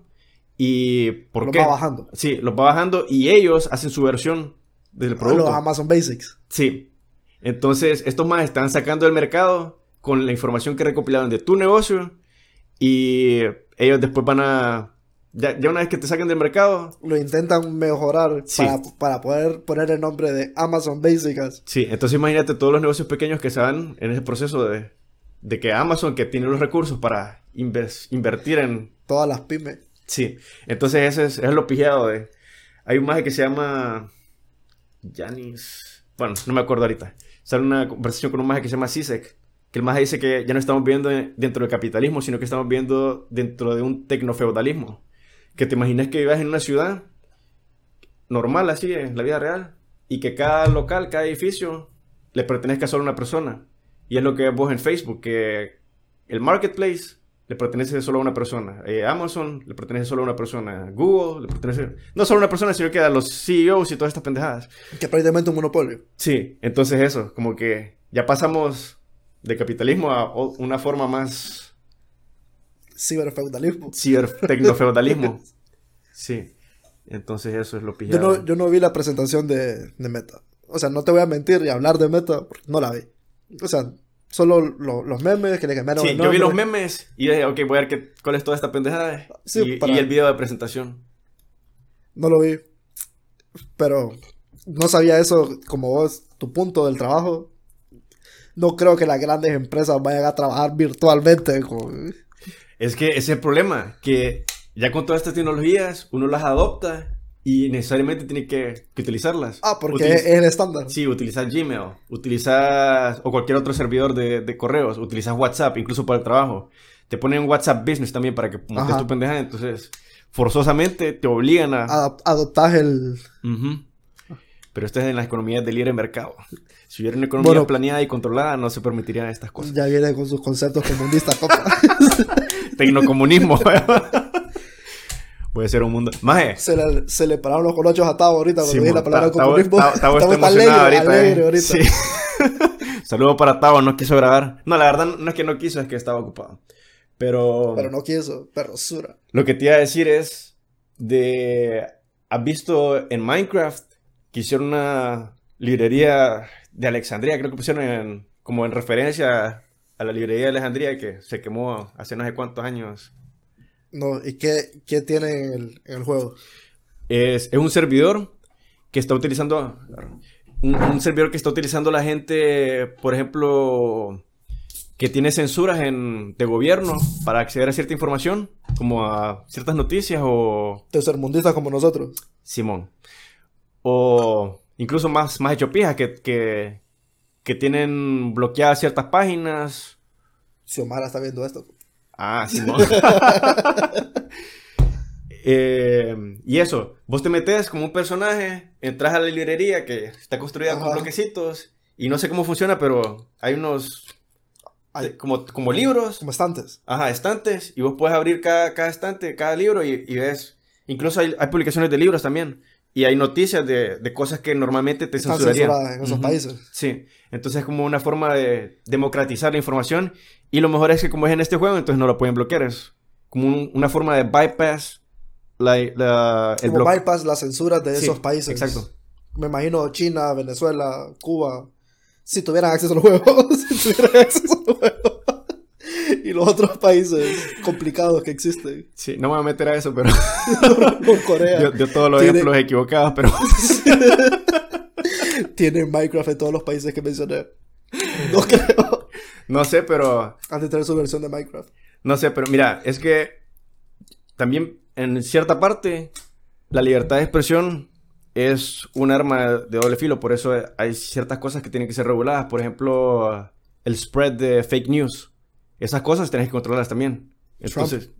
y por Los qué. va bajando. Sí, los va bajando y ellos hacen su versión del producto. Los Amazon Basics. Sí. Entonces, estos más están sacando del mercado con la información que recopilaron de tu negocio y ellos después van a... Ya, ya una vez que te saquen del mercado, Lo intentan mejorar Sí. para, para poder poner el nombre de Amazon Basics. sí, entonces imagínate todos los negocios pequeños que se van en ese proceso de, de que Amazon, que tiene los recursos para inves- invertir en... Todas las pymes. Sí, entonces ese es, es lo pillado de... Hay un maje que se llama... Janis... Bueno, no me acuerdo ahorita. Sale una conversación con un maje que se llama Sisek. Que el maje dice que ya no estamos viendo dentro del capitalismo, sino que estamos viendo dentro de un tecnofeudalismo. Que te imaginas que vivas en una ciudad normal, así, en la vida real, y que cada local, cada edificio, le pertenezca solo a una persona. Y es lo que vos en Facebook, que el marketplace le pertenece solo a una persona. Eh, Amazon le pertenece solo a una persona. Google le pertenece... No solo a una persona, sino que a los CEOs y todas estas pendejadas. Que prácticamente un monopolio. Sí, entonces eso, como que ya pasamos de capitalismo a una forma más Ciberfeudalismo. cibertecnofeudalismo. sí, entonces eso es lo Yo pillado. no, yo no vi la presentación de, de Meta. O sea, no te voy a mentir y hablar de Meta, porque no la vi. O sea, solo lo- los memes que le cambiaron Sí, el yo vi los memes y dije, ok, voy a ver qué, cuál es toda esta pendejada. Sí, y, para- y el video de presentación. No lo vi. Pero no sabía eso como vos, tu punto del trabajo. No creo que las grandes empresas vayan a trabajar virtualmente. con- Es que ese es el problema, que ya con todas estas tecnologías uno las adopta y necesariamente tiene que, que utilizarlas. Ah, porque Utiliza- es el estándar. Sí, utilizar Gmail, utilizar o cualquier otro servidor de, de correos, utilizar WhatsApp, incluso para el trabajo. Te ponen WhatsApp Business también para que montes tu pendejada, entonces forzosamente te obligan a... Adap- adoptás el... Ujú. Pero esto es en las economías de libre mercado. Si hubiera una economía Bueno. planeada y controlada, no se permitirían estas cosas. Ya viene con sus conceptos comunistas, compa. Tecnocomunismo. Puede ser un mundo... Maje, se, le, se le pararon los colochos a Tavo ahorita cuando Sí, dije la palabra comunismo. Ta- Tavo está emocionado alegre, ahorita. alegre eh. ahorita. Sí. Saludo para Tavo, no quiso grabar. No, la verdad no es que no quiso, es que estaba ocupado. Pero, Pero no quiso, perrosura. lo que te iba a decir es de... ¿Has visto en Minecraft que hicieron una librería de Alexandria? Creo que pusieron en- como en referencia a la librería de Alejandría que se quemó hace no sé cuántos años. No, ¿y qué, qué tiene en el, el juego? Es, es un servidor que está utilizando. Un, un servidor que está utilizando la gente, por ejemplo, que tiene censuras en, de gobierno para acceder a cierta información, como a ciertas noticias o. Tercermundistas como nosotros. Simón. O incluso más, más hecho pija, que, que, que tienen bloqueadas ciertas páginas. Xiomara está viendo esto. Ah, Simón. Eh, y eso, vos te metes como un personaje, entras a la librería que está construida con Ajá. bloquecitos y no sé cómo funciona, pero hay unos Hay como, como libros, como estantes. ajá, estantes, y vos puedes abrir cada, cada estante, cada libro y, y ves, incluso hay, hay publicaciones de libros también, y hay noticias de, de cosas que normalmente te Están censurarían. censuradas en esos países. Sí, entonces es como una forma de democratizar la información y lo mejor es que como es en este juego, entonces no lo pueden bloquear, es como un- una forma de bypass la, la- el Como bypass las censuras de Sí, esos países. Exacto. Me imagino China, Venezuela, Cuba. Si tuvieran acceso al juego. si tuvieran acceso al juego. Y los otros países complicados que existen. Sí, no me voy a meter a eso, pero Con Corea. yo, yo todos los Tiene- ejemplos equivocados, pero Tienen Minecraft en todos los países que mencioné. No creo. no sé, pero Han de tener su versión de Minecraft. no sé, pero mira, es que también en cierta parte la libertad de expresión es un arma de doble filo, por eso hay ciertas cosas que tienen que ser reguladas, por ejemplo, el spread de fake news. Esas cosas tienes que controlarlas también. Entonces,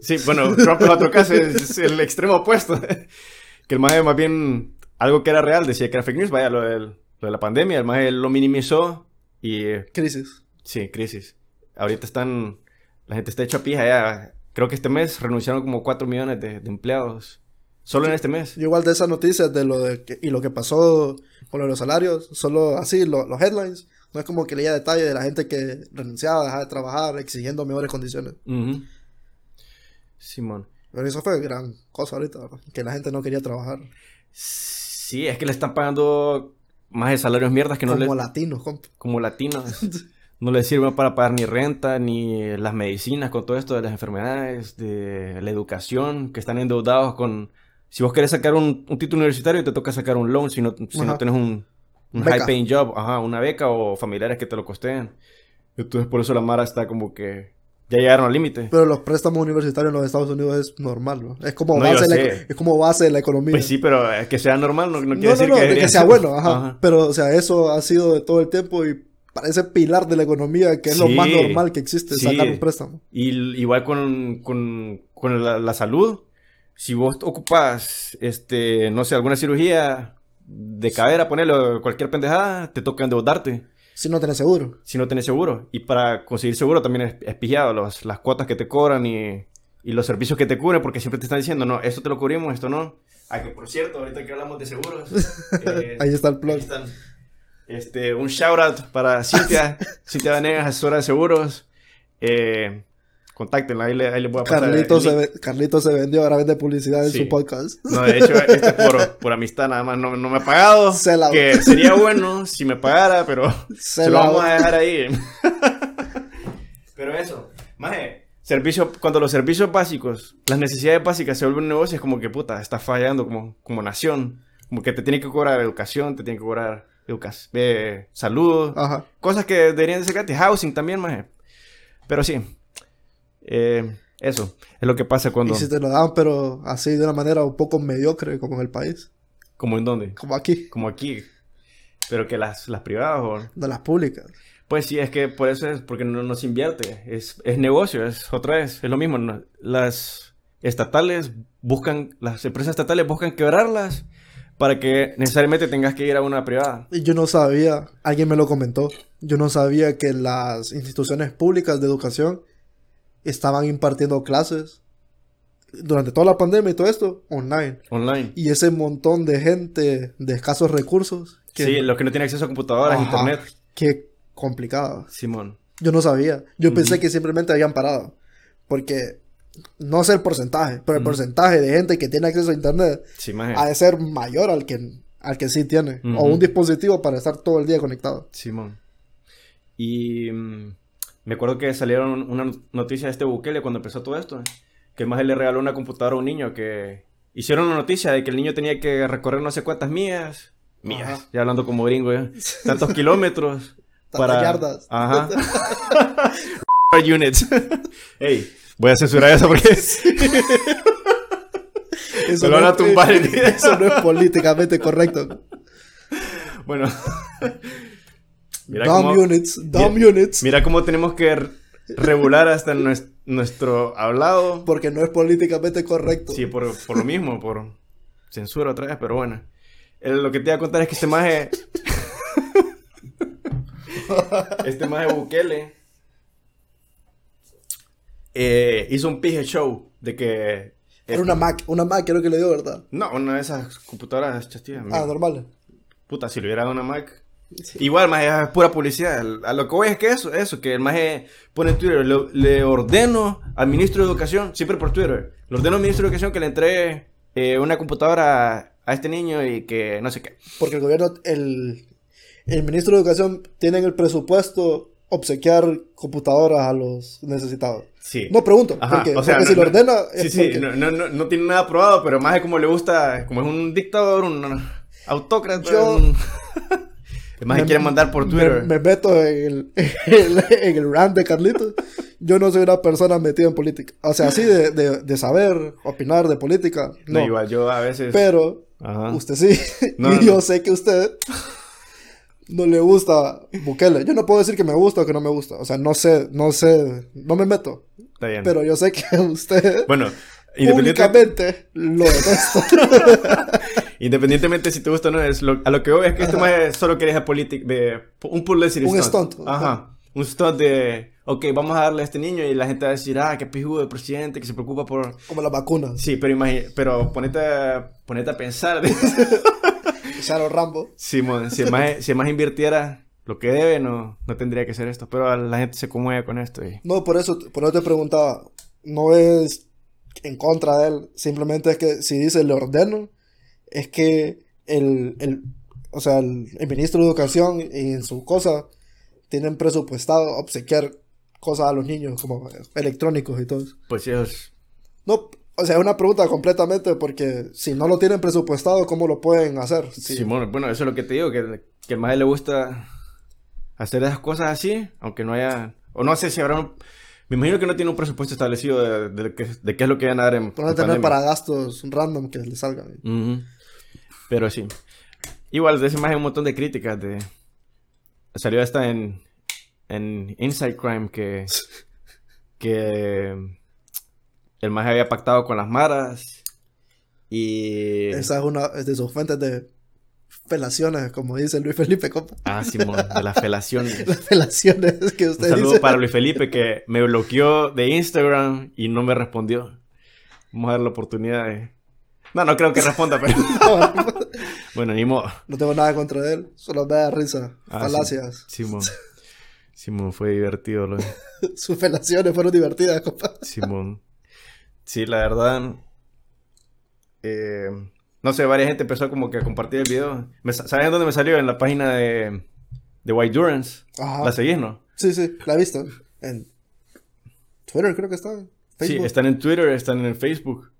sí, bueno, Trump es otro caso, es, es el extremo opuesto. que el más más bien algo que era real decía que era fake news, vaya, lo, del- lo de la pandemia, el más lo minimizó y eh, Crisis. Sí, crisis. Ahorita están. La gente está hecha pija ya. Creo que este mes renunciaron como 4 millones de, de empleados. Solo en este mes. Igual de esas noticias de lo de que- y lo que pasó con los salarios, solo así lo- los headlines. No es como que leía detalles de la gente que renunciaba, dejaba de trabajar, exigiendo mejores condiciones. Ujú. Simón. Pero eso fue gran cosa ahorita, ¿no? que la gente no quería trabajar. Sí, es que le están pagando más de salarios mierdas que no como le. latinos, compa. Como latinos. No les sirve para pagar ni renta, ni las medicinas, con todo esto de las enfermedades, de la educación, que están endeudados con. Si vos querés sacar un, un título universitario, te toca sacar un loan si no, si no tenés un, un Beca. high paying job, ajá, una beca o familiares que te lo costeen. Entonces por eso la Mara está como que ya llegaron al límite. Pero los préstamos universitarios en los Estados Unidos es normal, ¿no? Es como, No, base, de la, es como base de la economía. Pues sí, pero eh, que sea normal no, no quiere no, decir que, de que sea bueno, ajá. Ajá. Pero, o sea, eso ha sido de todo el tiempo y parece pilar de la economía, que es lo Sí. más normal que existe, Sí. sacar un préstamo. Y igual con, con, con la, la salud, si vos ocupas, este, no sé, alguna cirugía de cadera, ponerlo cualquier pendejada, te toca endeudarte Si no tenés seguro. si no tenés seguro. Y para conseguir seguro también es, es pillado los, las cuotas que te cobran y, y los servicios que te cubren, porque siempre te están diciendo, no, esto te lo cubrimos, esto no. Ah, que por cierto, ahorita que hablamos de seguros, eh, Ahí está el Ahí plug. están. Este, un shout out para Cintia, Cintia Vanegas, asesora de seguros. Eh, contáctenla, ahí le, ahí le voy a pasar. Carlito el se, Carlito se vendió, ahora vende publicidad en Sí. su podcast. No, de hecho, este por, por amistad nada más no, no me ha pagado. Sell out. Que sería bueno si me pagara, pero se Sell lo vamos a dejar ahí. pero eso, maje, servicio, cuando los servicios básicos, las necesidades básicas se vuelven un negocio, es como que puta, está fallando como, como nación. Como que te tiene que cobrar educación, te tiene que cobrar educación, eh, salud, Ajá. Cosas que deberían de ser gratis. Housing también, maje. Pero sí. Eh, eso. Es lo que pasa cuando... Y si te lo dan, pero así de una manera un poco mediocre, como en el país. Como en dónde. Como aquí, Como aquí. Pero que las, las privadas o... de las públicas. Pues sí, es que por eso es porque no, no se invierte. Es, es negocio, es otra vez, es lo mismo. ¿no? Las estatales buscan, las empresas estatales buscan quebrarlas para que necesariamente tengas que ir a una privada. Yo no sabía, alguien me lo comentó, yo no sabía que las instituciones públicas de educación estaban impartiendo clases durante toda la pandemia y todo esto online. Online. Y ese montón de gente de escasos recursos. Que, Sí, los que no tienen acceso a computadoras, Ajá. internet. Qué complicado. Simón. Yo no sabía. Yo pensé que simplemente habían parado. Porque no sé el porcentaje, pero el porcentaje de gente que tiene acceso a internet Sí, ha de ser mayor al que, al que sí tiene. O un dispositivo para estar todo el día conectado. Simón. Y mm, me acuerdo que salieron una noticia de este Bukele cuando empezó todo esto. Que más le regaló una computadora a un niño que... Hicieron una noticia de que el niño tenía que recorrer no sé cuántas millas. Millas. Ajá. Ya hablando como gringo ya. Tantos kilómetros. Tantas yardas. Ajá. units. Ey, voy a censurar eso porque... Eso lo van a es- tumbar video. Eso no es políticamente correcto. bueno. Mira Dumb cómo- units, dumb units. Mira cómo tenemos que re- regular hasta nues- nuestro hablado. Porque no es políticamente correcto. Sí, por, por lo mismo, por censura otra vez, pero bueno. Eh, lo que te iba a contar es que este maje... este maje Bukele... eh, hizo un pije show de que... Era una Mac, una Mac creo que le dio, ¿verdad? No, una de esas computadoras chastillas. Ah, normal. Puta, si le hubiera dado una Mac. Igual, más es pura publicidad. A lo que voy es que eso, eso, que el maje pone en Twitter, le, le ordeno al ministro de Educación, siempre por Twitter, le ordeno al ministro de Educación que le entregue eh, una computadora a, a este niño y que no sé qué. Porque el gobierno, el, el ministro de Educación tiene en el presupuesto obsequiar computadoras a los necesitados. Sí. No pregunto, Ajá, porque, o sea, porque no- si lo ordena Sí, sí, porque- no, no, no, tiene nada aprobado, pero más es como le gusta, como es un dictador, un autócrata. Yo- un- más me- quiere mandar por me- Twitter. Me, meto en el, en el, en el rant de Carlitos. Yo no soy una persona metida en política. O sea, así de, de, de saber, opinar de política. no, No, igual, yo a veces... pero Ajá. usted sí. No, y no. yo sé que usted no le gusta Bukele. Yo no puedo decir que me gusta o que no me gusta. O sea, no sé, no sé, no me meto. Está bien. Pero yo sé que usted Bueno, independientemente... lo detesta. Independientemente si te gusta o no, es lo- a lo que voy es que este más solo quería hacer política, de un publicity Un stunt. stunt, Ajá. Un stunt de, ok, vamos a darle a este niño y la gente va a decir, ah, qué pijudo el presidente que se preocupa por... Como las vacunas. Sí, pero imagi- pero ponete, a- ponete a pensar. Shadow Rambo. Simón, si más, si más invirtiera lo que debe, no, no tendría que hacer esto. Pero la gente se conmueve con esto y... No, por eso, por eso te preguntaba. No es en contra de él. Simplemente es que si dice le ordeno, es que el, el o sea, el, el ministro de Educación y en su cosa tienen presupuestado obsequiar cosas a los niños como electrónicos y todo eso. Pues es... No, o sea, es una pregunta completamente porque si no lo tienen presupuestado, ¿cómo lo pueden hacer? Sí. Simón, bueno, eso es lo que te digo, que, que más le gusta hacer esas cosas así, aunque no haya, o no sé si habrá un- Me imagino que no tiene un presupuesto establecido de, de qué, de qué es lo que van a dar en. Van a en tener para gastos random que le salgan. Pero sí. Igual, de ese más hay un montón de críticas. De... Salió esta en, en Inside Crime que, que el más había pactado con las maras y... Esa es una de sus fuentes de felaciones, como dice Luis Felipe, compa. Ah, Simón, de las felaciones. Las felaciones que Un usted saludo dice. para Luis Felipe que me bloqueó de Instagram y no me respondió. Vamos a dar la oportunidad de... No, no creo que responda, pero... bueno, ni modo. no tengo nada contra él, solo me da risa. Ah, sí. Falacias. Simón. Simón, fue divertido. Lo... Sus felaciones fueron divertidas, compa. Simón. Sí, la verdad. eh, no sé, varias gente empezó como que a compartir el video. ¿Sabes dónde me salió? En la página de, de White Durance. Ajá. ¿La seguís, no? Sí, sí, la he visto. En Twitter creo que está. Facebook. Sí, están en Twitter, están en Facebook.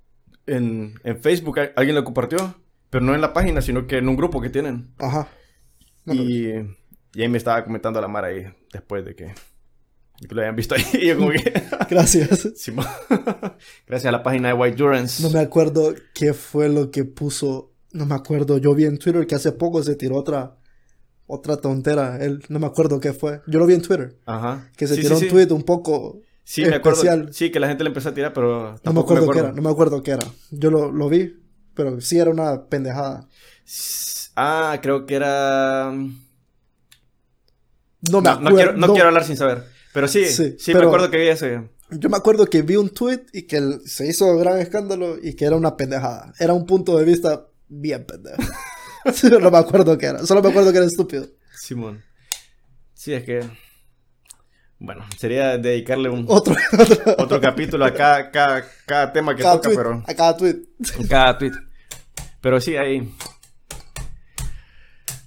En, en Facebook a- alguien lo compartió, pero no en la página, sino que en un grupo que tienen. Ajá. No, no. Y, y ahí me estaba comentando la Mara ahí, después de que, que lo hayan visto ahí. Y yo como que... Gracias. Gracias a la página de White Durance. No me acuerdo qué fue lo que puso. No me acuerdo. Yo vi en Twitter que hace poco se tiró otra. Otra tontera. Él, no me acuerdo qué fue. Yo lo vi en Twitter. Ajá. Que se Sí, tiró sí, un sí. tweet un poco. Sí, me acuerdo. especial. Sí, que la gente le empezó a tirar, pero No me acuerdo, qué era. No me acuerdo qué era. Yo lo, lo vi. Pero sí era una pendejada. Ah, creo que era... No me No, acuerdo. no quiero, no no. quiero hablar sin saber. Pero sí, Sí, sí, me acuerdo que vi ese. Yo me acuerdo que vi un tweet y que el- se hizo gran escándalo y que era una pendejada. Era un punto de vista bien pendejo. No me acuerdo qué era. Solo me acuerdo que era estúpido. Simón. Sí, es que... Bueno, sería dedicarle un, Otro, otro, otro capítulo a cada, cada, cada tema que cada toca, tweet, pero... a cada tweet. En cada tweet. Pero sí, ahí...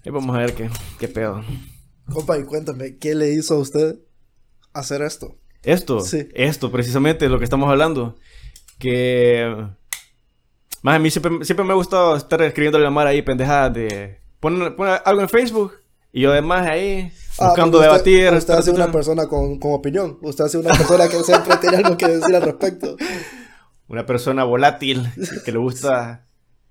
Ahí vamos a ver qué, qué pedo. Compa, y cuéntame, ¿qué le hizo a usted hacer esto? Esto, Sí. esto precisamente lo que estamos hablando. Que. Más a mí siempre, siempre me ha gustado estar escribiendo la mar ahí, pendejadas de. Poner, poner algo en Facebook y yo además ahí Ah, buscando porque usted- debatir. Usted ha sido una persona con, con opinión. Usted ha sido una persona que siempre tiene algo que decir al respecto. una persona volátil que le gusta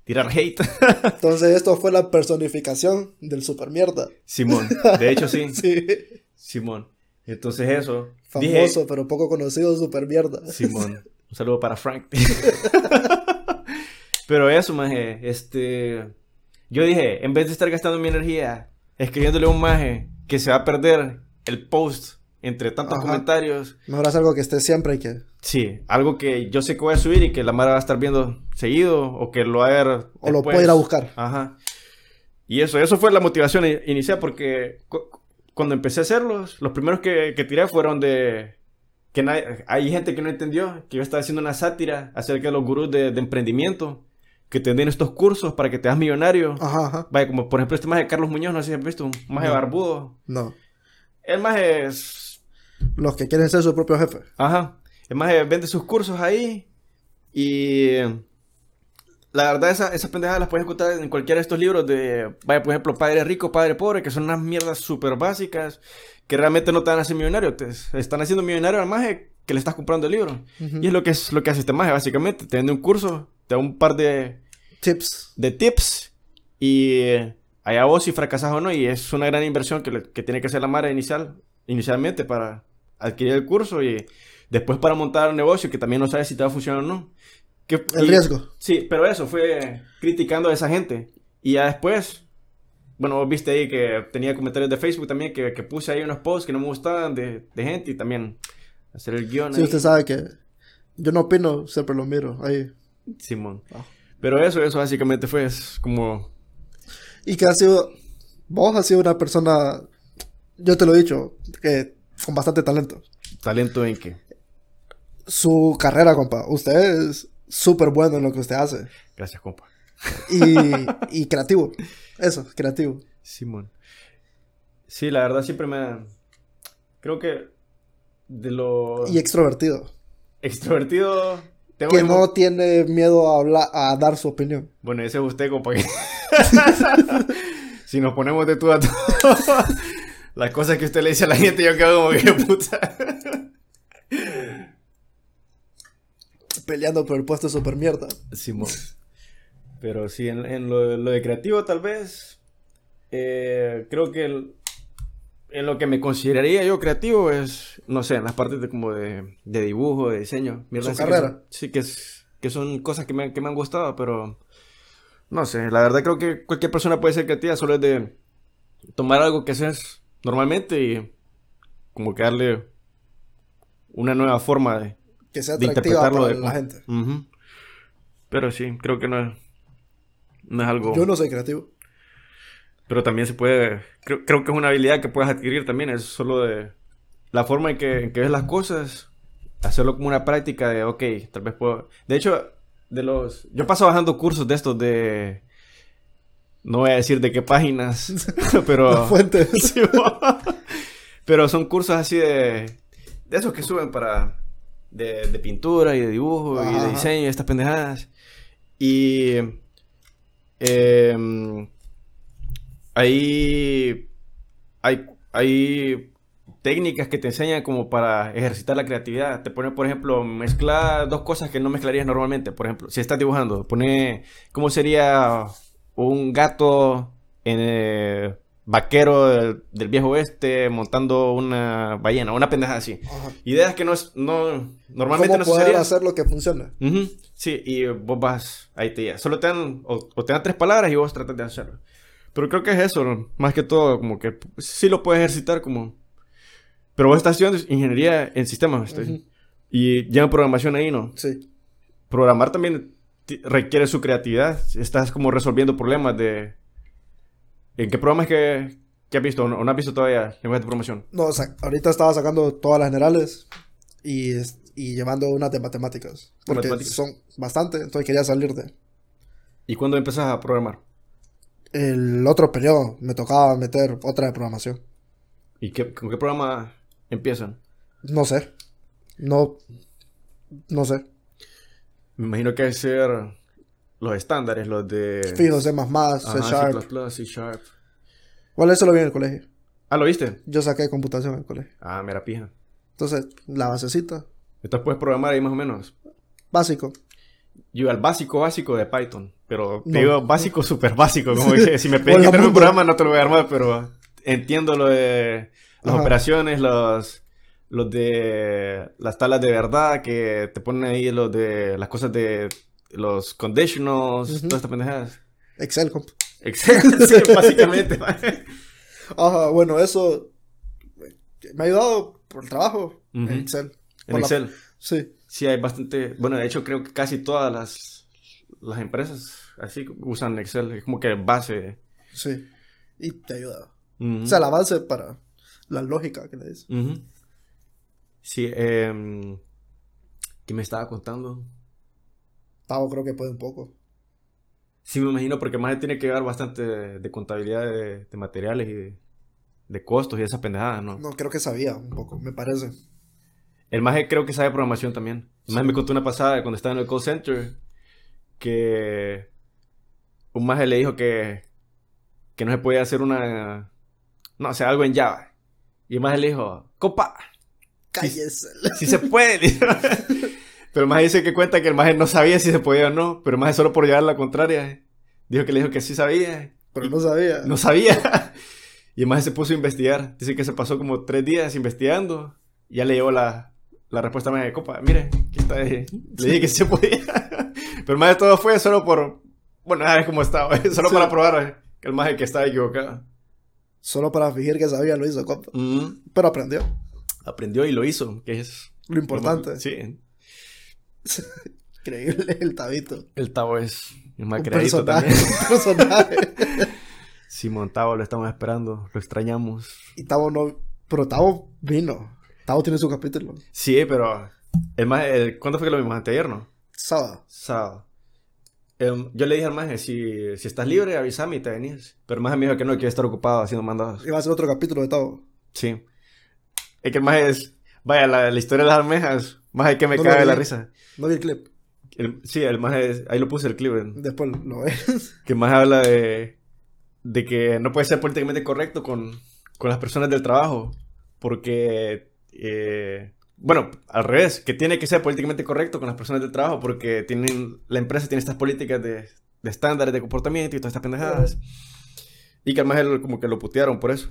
tirar hate. Entonces, esto fue la personificación del super mierda. Simón, de hecho sí, Sí. Simón. Entonces eso. Famoso, Dije, pero poco conocido, super mierda. Simón. Un saludo para Frank. Pero eso, maje, este... Yo dije, en vez de estar gastando mi energía escribiéndole a un maje que se va a perder el post entre tantos Ajá. comentarios, Mejor hacer algo que esté siempre y que... sí, algo que yo sé que voy a subir y que la Mara va a estar viendo seguido o que lo va a ver O lo después. puede ir a buscar. Ajá. Y eso, eso fue la motivación inicial porque cuando empecé a hacerlos, los primeros que, que tiré fueron de... que nadie- hay gente que no entendió que yo estaba haciendo una sátira acerca de los gurús de, de emprendimiento que te den estos cursos para que te hagas millonario. Ajá, ajá. Vaya, como por ejemplo este más de Carlos Muñoz, no sé si has visto, un más de No. barbudo. No. El más es... Los que quieren ser su propio jefe. Ajá. El más vende sus cursos ahí y... La verdad, esa- esas pendejadas las puedes encontrar en cualquiera de estos libros de, vaya, por ejemplo, Padre Rico, Padre Pobre, que son unas mierdas súper básicas que realmente no te van a hacer millonario. Te están haciendo millonario al maje que le estás comprando el libro. Ujú. Y es lo que, es lo que hace este maje, básicamente. Te vende un curso, te da un par de, Tips. de tips y eh, allá vos si fracasas o no. Y es una gran inversión que, le- que tiene que hacer la Mara inicial, inicialmente para adquirir el curso y después para montar un negocio que también no sabes si te va a funcionar o no. Que- El y- riesgo. Sí, pero eso fue criticando a esa gente. Y ya después, bueno, vos viste ahí que tenía comentarios de Facebook también que, que puse ahí unos posts que no me gustaban de, de gente y también hacer el guion. Sí, ahí. usted sabe que yo no opino, siempre lo miro. Ahí. Simón. Ah. Pero eso, eso básicamente fue es como... Y que ha sido... Vos has sido una persona, yo te lo he dicho, que con bastante talento. Talento en que... Su carrera, compa. Usted es súper bueno en lo que usted hace. Gracias, compa. Y, y creativo. Eso, creativo. Simón. Sí, la verdad siempre me... Creo que de lo Y extrovertido. extrovertido... Tengo Que no tiene miedo a, hablar, a dar su opinión. Bueno, ese es usted, compa. si nos ponemos de tú a tú, las cosas que usted le dice a la gente, yo quedo como que puta. Peleando por el puesto super mierda. Simón. Pero sí, en, en lo, lo de creativo tal vez, eh, creo que el- en lo que me consideraría yo creativo es, no sé, en las partes de como de, de dibujo, de diseño. Su así que carrera. son- sí, que, es, que son cosas que me, que me han gustado, pero no sé, la verdad creo que cualquier persona puede ser creativa, solo es de tomar algo que haces normalmente y como que darle una nueva forma de, Que sea de atractiva interpretarlo para de la gente. Pero sí, creo que no es, no es algo... Yo no soy creativo. Pero también se puede, creo, creo que es una habilidad que puedes adquirir también, es solo de la forma en que, en que ves las cosas, hacerlo como una práctica de, ok, tal vez puedo... De hecho, de los... Yo paso bajando cursos de estos de... No voy a decir de qué páginas, pero... Las fuentes. Pero son cursos así de... De esos que suben para... De, de pintura y de dibujo y de diseño y estas pendejadas. Y... ahí... Hay, hay técnicas que te enseñan como para ejercitar la creatividad. Te pone, por ejemplo, mezclar dos cosas que no mezclarías normalmente. Por ejemplo, si estás dibujando, pone cómo sería un gato en, eh, vaquero del, del viejo oeste montando una ballena, una pendeja así. Ajá. Ideas que no, es- no normalmente ¿Cómo no poder hacer lo que funcione? Ujú, Sí, y vos vas, ahí te ya. Solo te dan, o, o te dan tres palabras y vos tratas de hacerlo. Pero creo que es eso, ¿no? más que todo, como que sí lo puedes ejercitar como... Pero vos estás estudiando ingeniería en sistemas, estoy. Y lleva programación ahí, ¿no? Sí. Programar también requiere su creatividad. Estás como resolviendo problemas de... ¿En qué programas que, que has visto o no, has visto todavía lenguaje de programación? No, o sea, ahorita estaba sacando todas las generales y, es- y llevando unas de matemáticas. Porque Matemáticas. son bastante, entonces quería salir de... ¿Y cuándo empezás a programar? El otro periodo me tocaba meter otra de programación. ¿Y qué, con qué programa empiezan? No sé. No... No sé. Me imagino que que ser los estándares, los de... Fijo, C++, C Sharp. C++, C Sharp. Bueno, eso lo vi en el colegio. Ah, ¿lo viste? Yo saqué computación en el colegio. Ah, mira, pija. Entonces, la basecita, Entonces puedes programar ahí más o menos. básico. Yo al básico básico de Python. Pero te No. digo básico súper básico. Como que si me Hola, que un programa no te lo voy a armar, pero entiendo lo de las Ajá. operaciones, los, los de las tablas de verdad, que te ponen ahí los de las cosas de los conditionals, todas estas pendejadas. Excel. comp. Excel, sí, básicamente. Ajá, bueno, eso me ha ayudado por el trabajo en Excel. en la- Excel. Sí. Sí, hay bastante. Bueno, de hecho, creo que casi todas las, las empresas así usan Excel. Es como que base. Sí. Y te ayuda. O sea, la base para la lógica que le dices. Sí, eh, ¿qué me estaba contando? Tavo creo que puede un poco. Sí, me imagino, porque más tiene que ver bastante de, de contabilidad de, de materiales y de, de costos y esas pendejadas, ¿no? No, creo que sabía un poco, me parece. El maje creo que sabe programación también. El maje me contó una pasada cuando estaba en el call center que un maje le dijo que, que no se podía hacer una... No, o sea, algo en Java. Y el maje le dijo, copa, Cállese. si se puede. pero el maje dice que cuenta que el maje no sabía si se podía o no, pero el maje solo por llevar la contraria. Dijo que le dijo que sí sabía. Pero no sabía. No sabía. Y el maje se puso a investigar. Dice que se pasó como tres días investigando. Y ya le llevó la, la respuesta a de copa. Mire, aquí está. eh". Le dije que sí se podía. Pero el maje todo fue solo por... Bueno, ya ves cómo estaba. Solo Sí. para probar eh, que el maje que estaba equivocado. Solo para fingir que sabía lo hizo, compa. Mm. Pero aprendió. Aprendió y lo hizo. Que es... Lo importante. Sí. Increíble el tabito. El Tavo es el más Un creadito personaje. también. Un personaje. Simón Tavo lo estamos esperando. Lo extrañamos. y Tavo no. Pero Tavo vino. Tavo tiene su capítulo. Sí, pero... El el- ¿Cuándo fue que lo vimos? Anteayer, ¿no? Sábado. Sábado. Em, yo le dije al maje, si, si estás libre, avísame y te venís. Pero el maje me dijo que no, que iba a estar ocupado haciendo mandados. Iba a ser otro capítulo de Tavo. Sí. Es que el maje es... Vaya, la, la historia de las almejas, maje que me No cae la risa. No vi el clip. El- sí, el maje, es- ahí lo puse el clip, en- Después lo ves. que maje habla de, de que no puede ser políticamente correcto con, con las personas del trabajo, porque eh, bueno, al revés, que tiene que ser políticamente correcto con las personas del trabajo porque tienen, la empresa tiene estas políticas de, de estándares de comportamiento y todas estas pendejadas. Y que además él como que lo putearon por eso.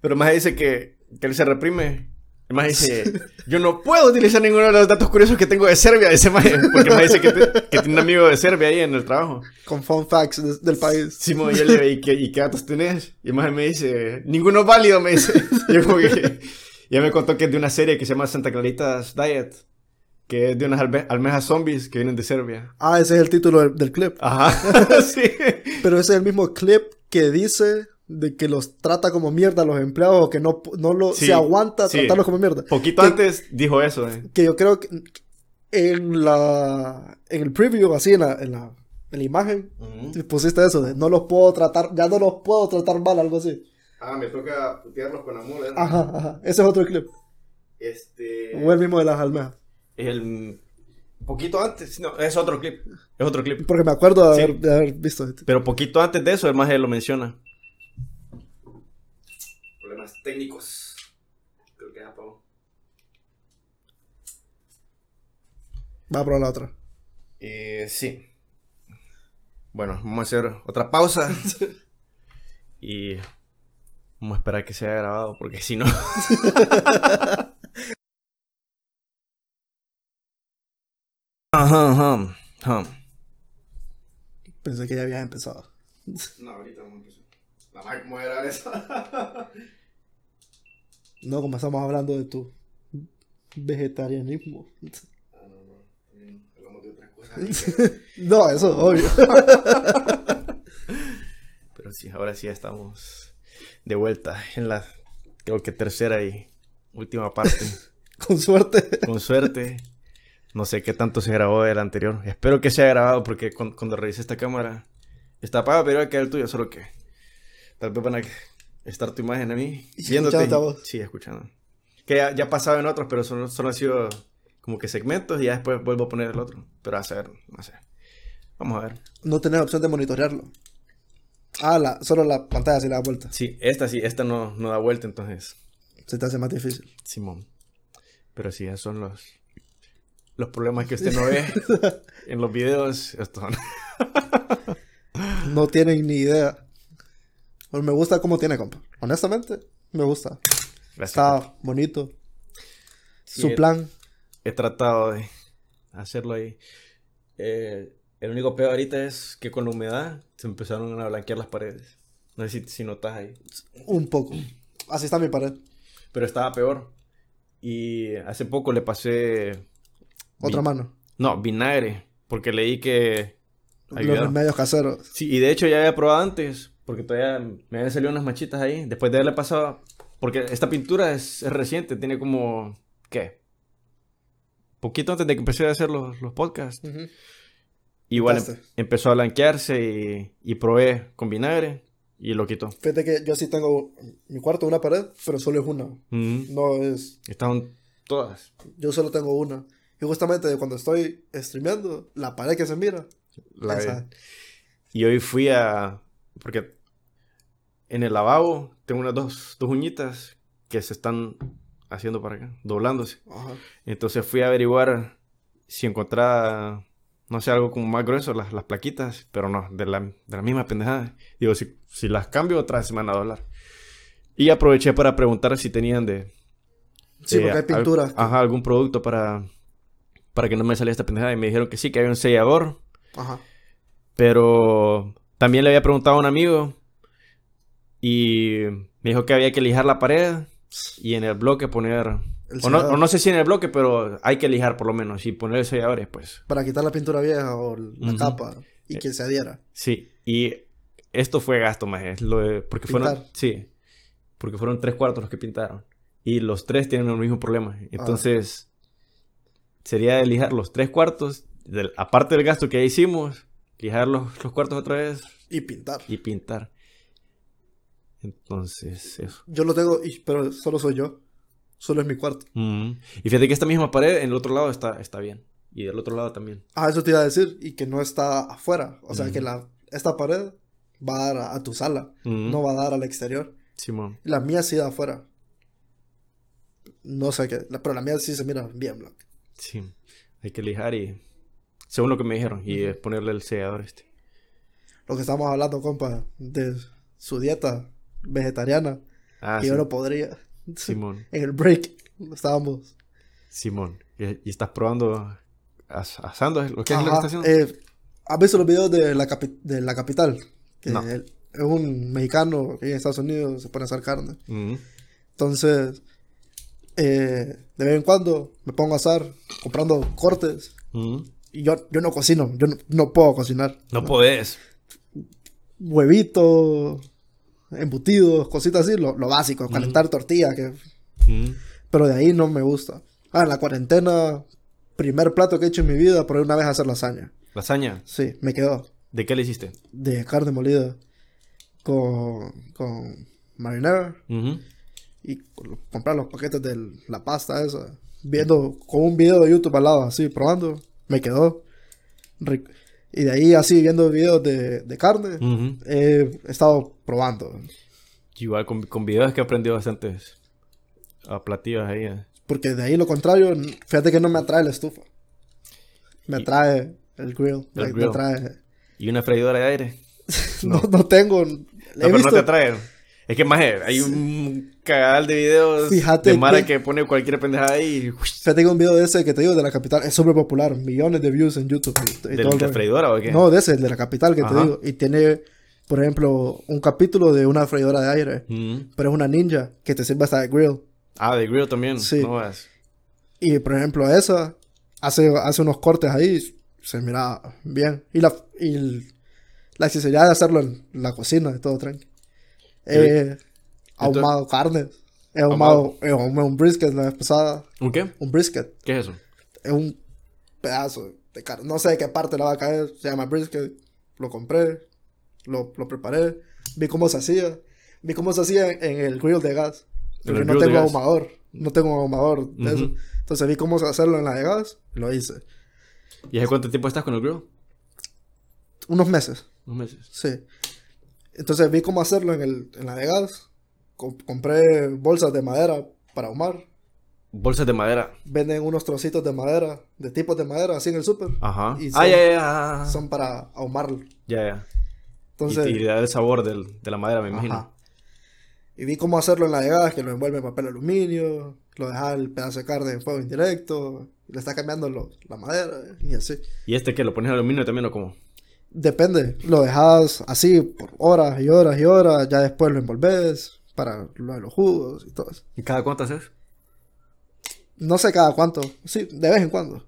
Pero más dice que, que él se reprime. Más dice, yo no puedo utilizar ninguno de los datos curiosos que tengo de Serbia, dice más, porque más dice que, te- que tiene un amigo de Serbia ahí en el trabajo. Con fun facts de- del país. Simón, yo le ¿y qué, ¿y qué datos tenés? Y más me dice, ninguno es válido, me dice. Y yo como que, ya me contó que es de una serie que se llama Santa Clarita's Diet, que es de unas alme- almejas zombies que vienen de Serbia. Ah, ese es el título del, del clip. Ajá, sí. Pero ese es el mismo clip que dice de que los trata como mierda a los empleados o que no, no lo, Sí, se aguanta sí. tratarlos como mierda. Poquito Que- antes dijo eso, eh. Que yo creo que en la en el preview, así en la, en la, en la imagen, pusiste eso de no los puedo tratar, ya no los puedo tratar mal, algo así. Ah, me toca putearlos con amor, ¿eh? Ajá, ajá. Ese es otro clip. Este... O el mismo de las almejas. El... Poquito antes, no, es otro clip, es otro clip. Porque me acuerdo de Sí. haber, de haber visto este. Pero poquito antes de eso, el más lo menciona. Técnicos. Creo que ya apagó. Va a probar la otra. Eh, sí. Bueno, vamos a hacer otra pausa. y vamos a esperar que sea grabado, porque si no. Ajá, ajá, ajá. Pensé que ya habías empezado. No, ahorita vamos a empezar. La madre, ¿cómo era eso? No, como estamos hablando de tu vegetarianismo. Ah, no, no. También hablamos de otras cosas. No, eso es obvio. Pero sí, ahora sí estamos de vuelta en la, creo que tercera y última parte. Con suerte. Con suerte. No sé qué tanto se grabó del anterior. Espero que se haya grabado porque cu- cuando revisé esta cámara está apagada, pero va a quedar el tuyo, solo que tal vez van a estar tu imagen a mí Y viéndote. escuchándote a vos. Sí, escuchando. Que ya, ya pasaba en otros, pero solo, solo han sido como que segmentos y ya después vuelvo a poner el otro. Pero a saber, no sé. Vamos a ver. No tenés opción de monitorearlo. Ah, la, solo la pantalla se le da vuelta. Sí, esta sí, esta no, no da vuelta, entonces. Se te hace más difícil. Simón. Pero sí, esos son los, los problemas que usted no ve en los videos. Estos son. No tienen ni idea. Me gusta cómo tiene, compa. Honestamente, me gusta. Gracias. Está bonito. Sí, Su he- plan. He tratado de hacerlo ahí. Eh, el único peor ahorita es que con la humedad se empezaron a blanquear las paredes. No sé si, si notas ahí. Un poco. Así está mi pared. Pero estaba peor. Y hace poco le pasé. Otra mano. No, vinagre. Porque leí que. Los remedios caseros. Sí, y de hecho ya había probado antes, porque todavía me habían salido unas manchitas ahí, después de haberle pasado, porque esta pintura es, es reciente, tiene como, ¿qué? Poquito antes de que empecé a hacer los, los podcasts. Ujú. Igual em- empezó a blanquearse y, y probé con vinagre y lo quitó. Fíjate que yo sí tengo mi cuarto una pared, pero solo es una. Ujú. No es. Estaban todas. Yo solo tengo una. Y justamente cuando estoy streameando, la pared que se mira. La esa. Y hoy fui a, porque en el lavabo tengo unas dos, dos uñitas que se están haciendo para acá, doblándose. Ajá. Entonces fui a averiguar si encontraba, no sé, algo como más grueso, las, las plaquitas, pero no, de la, de la misma pendejada. Digo, si, si las cambio, otra vez se me van a doblar. Y aproveché para preguntar si tenían de... Sí, de porque hay pinturas. ajá, algún producto para, para que no me saliera esta pendejada. Y me dijeron que sí, que había un sellador, Ajá. pero también le había preguntado a un amigo y me dijo que había que lijar la pared y en el bloque poner... El O no, o no sé si en el bloque, pero hay que lijar por lo menos y poner selladores, pues. Para quitar la pintura vieja o la capa y que se adhiera. Sí, y esto fue gasto más, es lo de- porque fueron, Pintar. sí, porque fueron tres cuartos los que pintaron y los tres tienen el mismo problema. Ah. Entonces, sería de lijar los tres cuartos, del- aparte del gasto que ya hicimos, lijar los, los cuartos otra vez Y pintar. y pintar. Entonces, eso. Yo lo tengo, pero solo soy yo. Solo es mi cuarto. Y fíjate que esta misma pared en el otro lado está, está bien. Y del otro lado también. Ah, eso te iba a decir. Y que no está afuera. O sea, que la, esta pared va a dar a, a tu sala. No va a dar al exterior. Simón. La mía sí da afuera. no sé qué. Pero la mía sí se mira bien blanca. Sí. Hay que lijar y... Según lo que me dijeron. Y es ponerle el sellador este. Lo que estamos hablando, compa, de su dieta vegetariana. Ah, que sí. yo no podría. Simón. En el break estábamos. Simón. Y, estás probando... as- asando lo que es lo que Ajá, estás haciendo. eh, ¿Has visto los videos de la, capi- de la capital? Que No. es un mexicano que en Estados Unidos, se pone a hacer carne. Entonces, eh, de vez en cuando me pongo a asar comprando cortes. Yo, yo no cocino, yo no, no puedo cocinar. No podés. Huevitos, embutidos, cositas así, lo, lo básico, calentar tortilla, que... Pero de ahí no me gusta. Ah, en la cuarentena, primer plato que he hecho en mi vida, por una vez hacer lasaña. Lasaña. Sí, me quedó. ¿De qué le hiciste? De carne molida con, con marinara y comprar los paquetes de la pasta esa. Viendo con un video de YouTube al lado, así, probando, me quedó. rico. Y de ahí así, viendo videos de, de carne, he estado probando. Igual con, con videos que he aprendido bastantes a platillos ahí. eh. Porque de ahí lo contrario, fíjate que no me atrae la estufa. Me atrae el grill. El me, atrae... Y una freidora de aire. No, no tengo... No, he pero visto- no te atrae. Es que más hay un cagadal de videos Fíjate de Mara que- que... pone cualquier pendejada ahí. y- Fíjate que un video de ese que te digo de la capital es súper popular. Millones de views en YouTube. y- y ¿De, todo el de freidora o qué? No, de ese, el de la capital que te digo. Y tiene, por ejemplo, un capítulo de una freidora de aire. Ujú. Pero es una ninja que te sirve hasta de grill. Ah, de grill también. Sí. No. Y por ejemplo, esa hace, hace unos cortes ahí. Se mira bien. Y la, y el- la necesidad de hacerlo en la cocina y todo tranqui. He ahumado carne. He ahumado, he ahumado un brisket la vez pasada. ¿Un qué? Un brisket. ¿Qué es eso? es un pedazo de carne. No sé de qué parte le va a caer. Se llama brisket. Lo compré. Lo, lo preparé. Vi cómo se hacía. Vi cómo se hacía en el grill de gas. Porque no tengo ahumador. No tengo ahumador de eso. Entonces vi cómo hacerlo en la de gas. Lo hice. ¿Y hace cuánto tiempo estás con el grill? Unos meses. Unos meses. Sí. Entonces vi cómo hacerlo en, el, en la de gas. Com- compré bolsas de madera para ahumar. Bolsas de madera. Venden unos trocitos de madera, de tipos de madera, así en el súper. Ajá. Y ah, son- ya, ya, ya. Son para ahumarlo. Ya, ya. Entonces, y, y le da el sabor del- de la madera, me imagino. Ajá. Y vi cómo hacerlo en la de gas, que lo envuelve en papel aluminio, lo deja el pedazo de carne en fuego indirecto, le está cambiando lo- la madera y así. ¿Y este qué? ¿Lo pones en aluminio también o cómo? Depende, lo dejas así por horas y horas y horas, ya después lo envolves para lo de los jugos y todo eso. ¿Y cada cuánto haces? No sé cada cuánto, sí, de vez en cuando.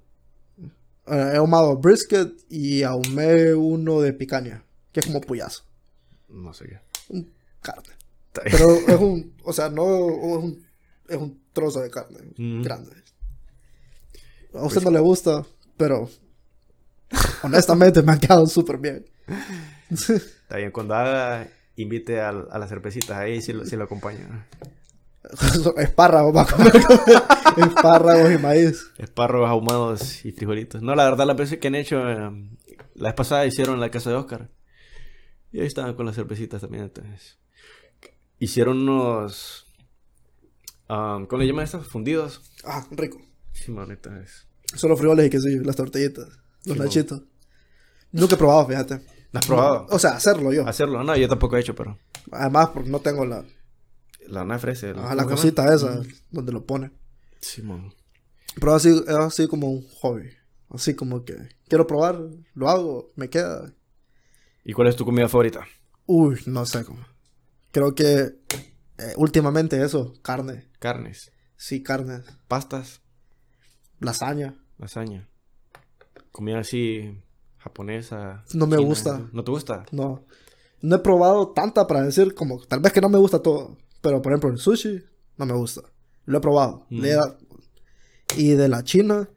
Eh, he ahumado brisket y ahumé uno de picaña, que es como puyazo, No sé qué. un carne. Pero es un, o sea, no es un, es un trozo de carne Mm. grande. A usted no le gusta, pero honestamente me han quedado súper bien. Está bien. Cuando haga, invite a, las cervecitas ahí si lo, si lo acompañan. Espárragos va a comer. Espárragos y maíz. Espárragos ahumados y frijolitos. No, la verdad, las veces que han hecho, eh, la vez pasada hicieron en la casa de Oscar. Y ahí estaban con las cervecitas también, entonces. Hicieron unos... ah, ¿Cómo le llaman estos? Fundidos. Ah, rico. Sí, man, entonces... Solo frijoles y quesillo, las tortillitas, los nachitos. Nunca he probado, fíjate. ¿La has probado? O sea, hacerlo yo. Hacerlo. No, yo tampoco he hecho, pero... Además, porque no tengo la, La nana ofrece... ah, la cosita esa donde lo pone. Sí, man. Pero así, es así como un hobby. Así como que quiero probar, lo hago, me queda. ¿Y cuál es tu comida favorita? Uy, no sé cómo. Creo que eh, últimamente eso, carne. Carnes. Sí, carne. Pastas. Lasaña. Lasaña. Comida así... Japonesa. No me china, gusta. ¿No te gusta? No. No he probado tanta para decir como, tal vez que no me gusta todo. Pero por ejemplo, el sushi no me gusta. Lo he probado. Mm. Y de la china,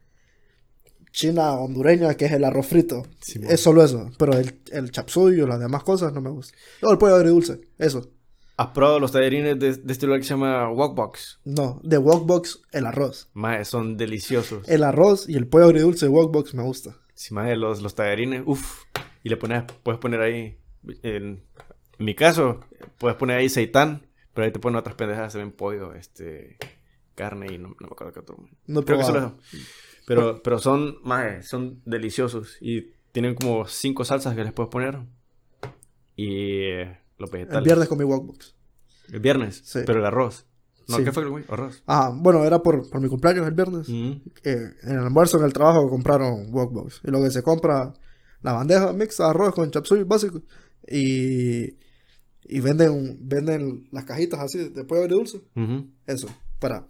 china hondureña, que es el arroz frito. Sí, es solo eso. Pero el, el chapsuyo, las demás cosas, no me gusta. No, el pollo agridulce, eso. ¿Has probado los tallarines de, de este lugar que se llama Wokbox? No, de Wokbox, el arroz. Más son deliciosos. El arroz y el pollo agridulce de Wokbox me gusta. Si más los, los tallarines, uff. Y le pones, puedes poner ahí, en, en mi caso, puedes poner ahí seitán, pero ahí te ponen otras pendejadas, se ven pollo, este, carne y no, no me acuerdo qué otro. No Creo que solo. Pero, pero son, maje, son deliciosos y tienen como cinco salsas que les puedes poner. Y eh, los vegetales. El viernes comí Walkbox. El viernes, Sí. pero el arroz. No, Sí. ¿qué fue el güey? Arroz. Ah, bueno, era por, por mi cumpleaños el viernes. Eh, en el almuerzo en el trabajo compraron Walkbox. Y lo que se compra, la bandeja mixta, arroz con chapsuy básico. Y, y venden, venden las cajitas así de pollo. Ujú. Eso, para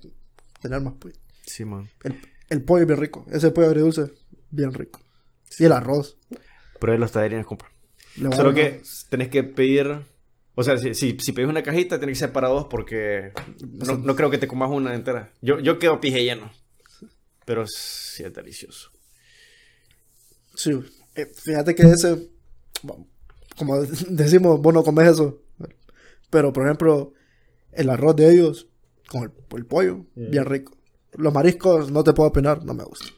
tener más pollo. Sí, man. El, el pollo es bien rico. Ese pollo agridulce, bien rico. Y el arroz. Pero ahí los tallarines compran. Solo que tenés que pedir. O sea, si, si, si pedís una cajita, tiene que ser para dos porque no, no creo que te comas una entera. Yo, yo quedo pije lleno. Pero sí es delicioso. Sí, eh, fíjate que ese, como decimos, vos no comes eso, pero por ejemplo, el arroz de ellos con el, el pollo, bien rico. Los mariscos, no te puedo opinar, no me gustan.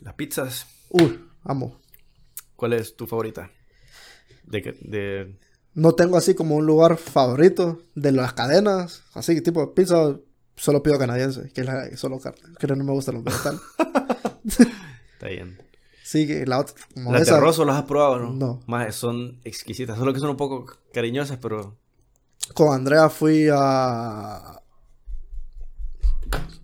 Las pizzas, Uy, amo. ¿cuál es tu favorita? De, de... No tengo así como un lugar favorito de las cadenas, así tipo pizza, solo pido canadiense, que es la, solo carne, que no me gustan los vegetales. Está bien. sí, que la otra, Las de esa- arroz ¿o las has probado, no? No. Más, son exquisitas. Solo que son un poco cariñosas, pero... Con Andrea fui a...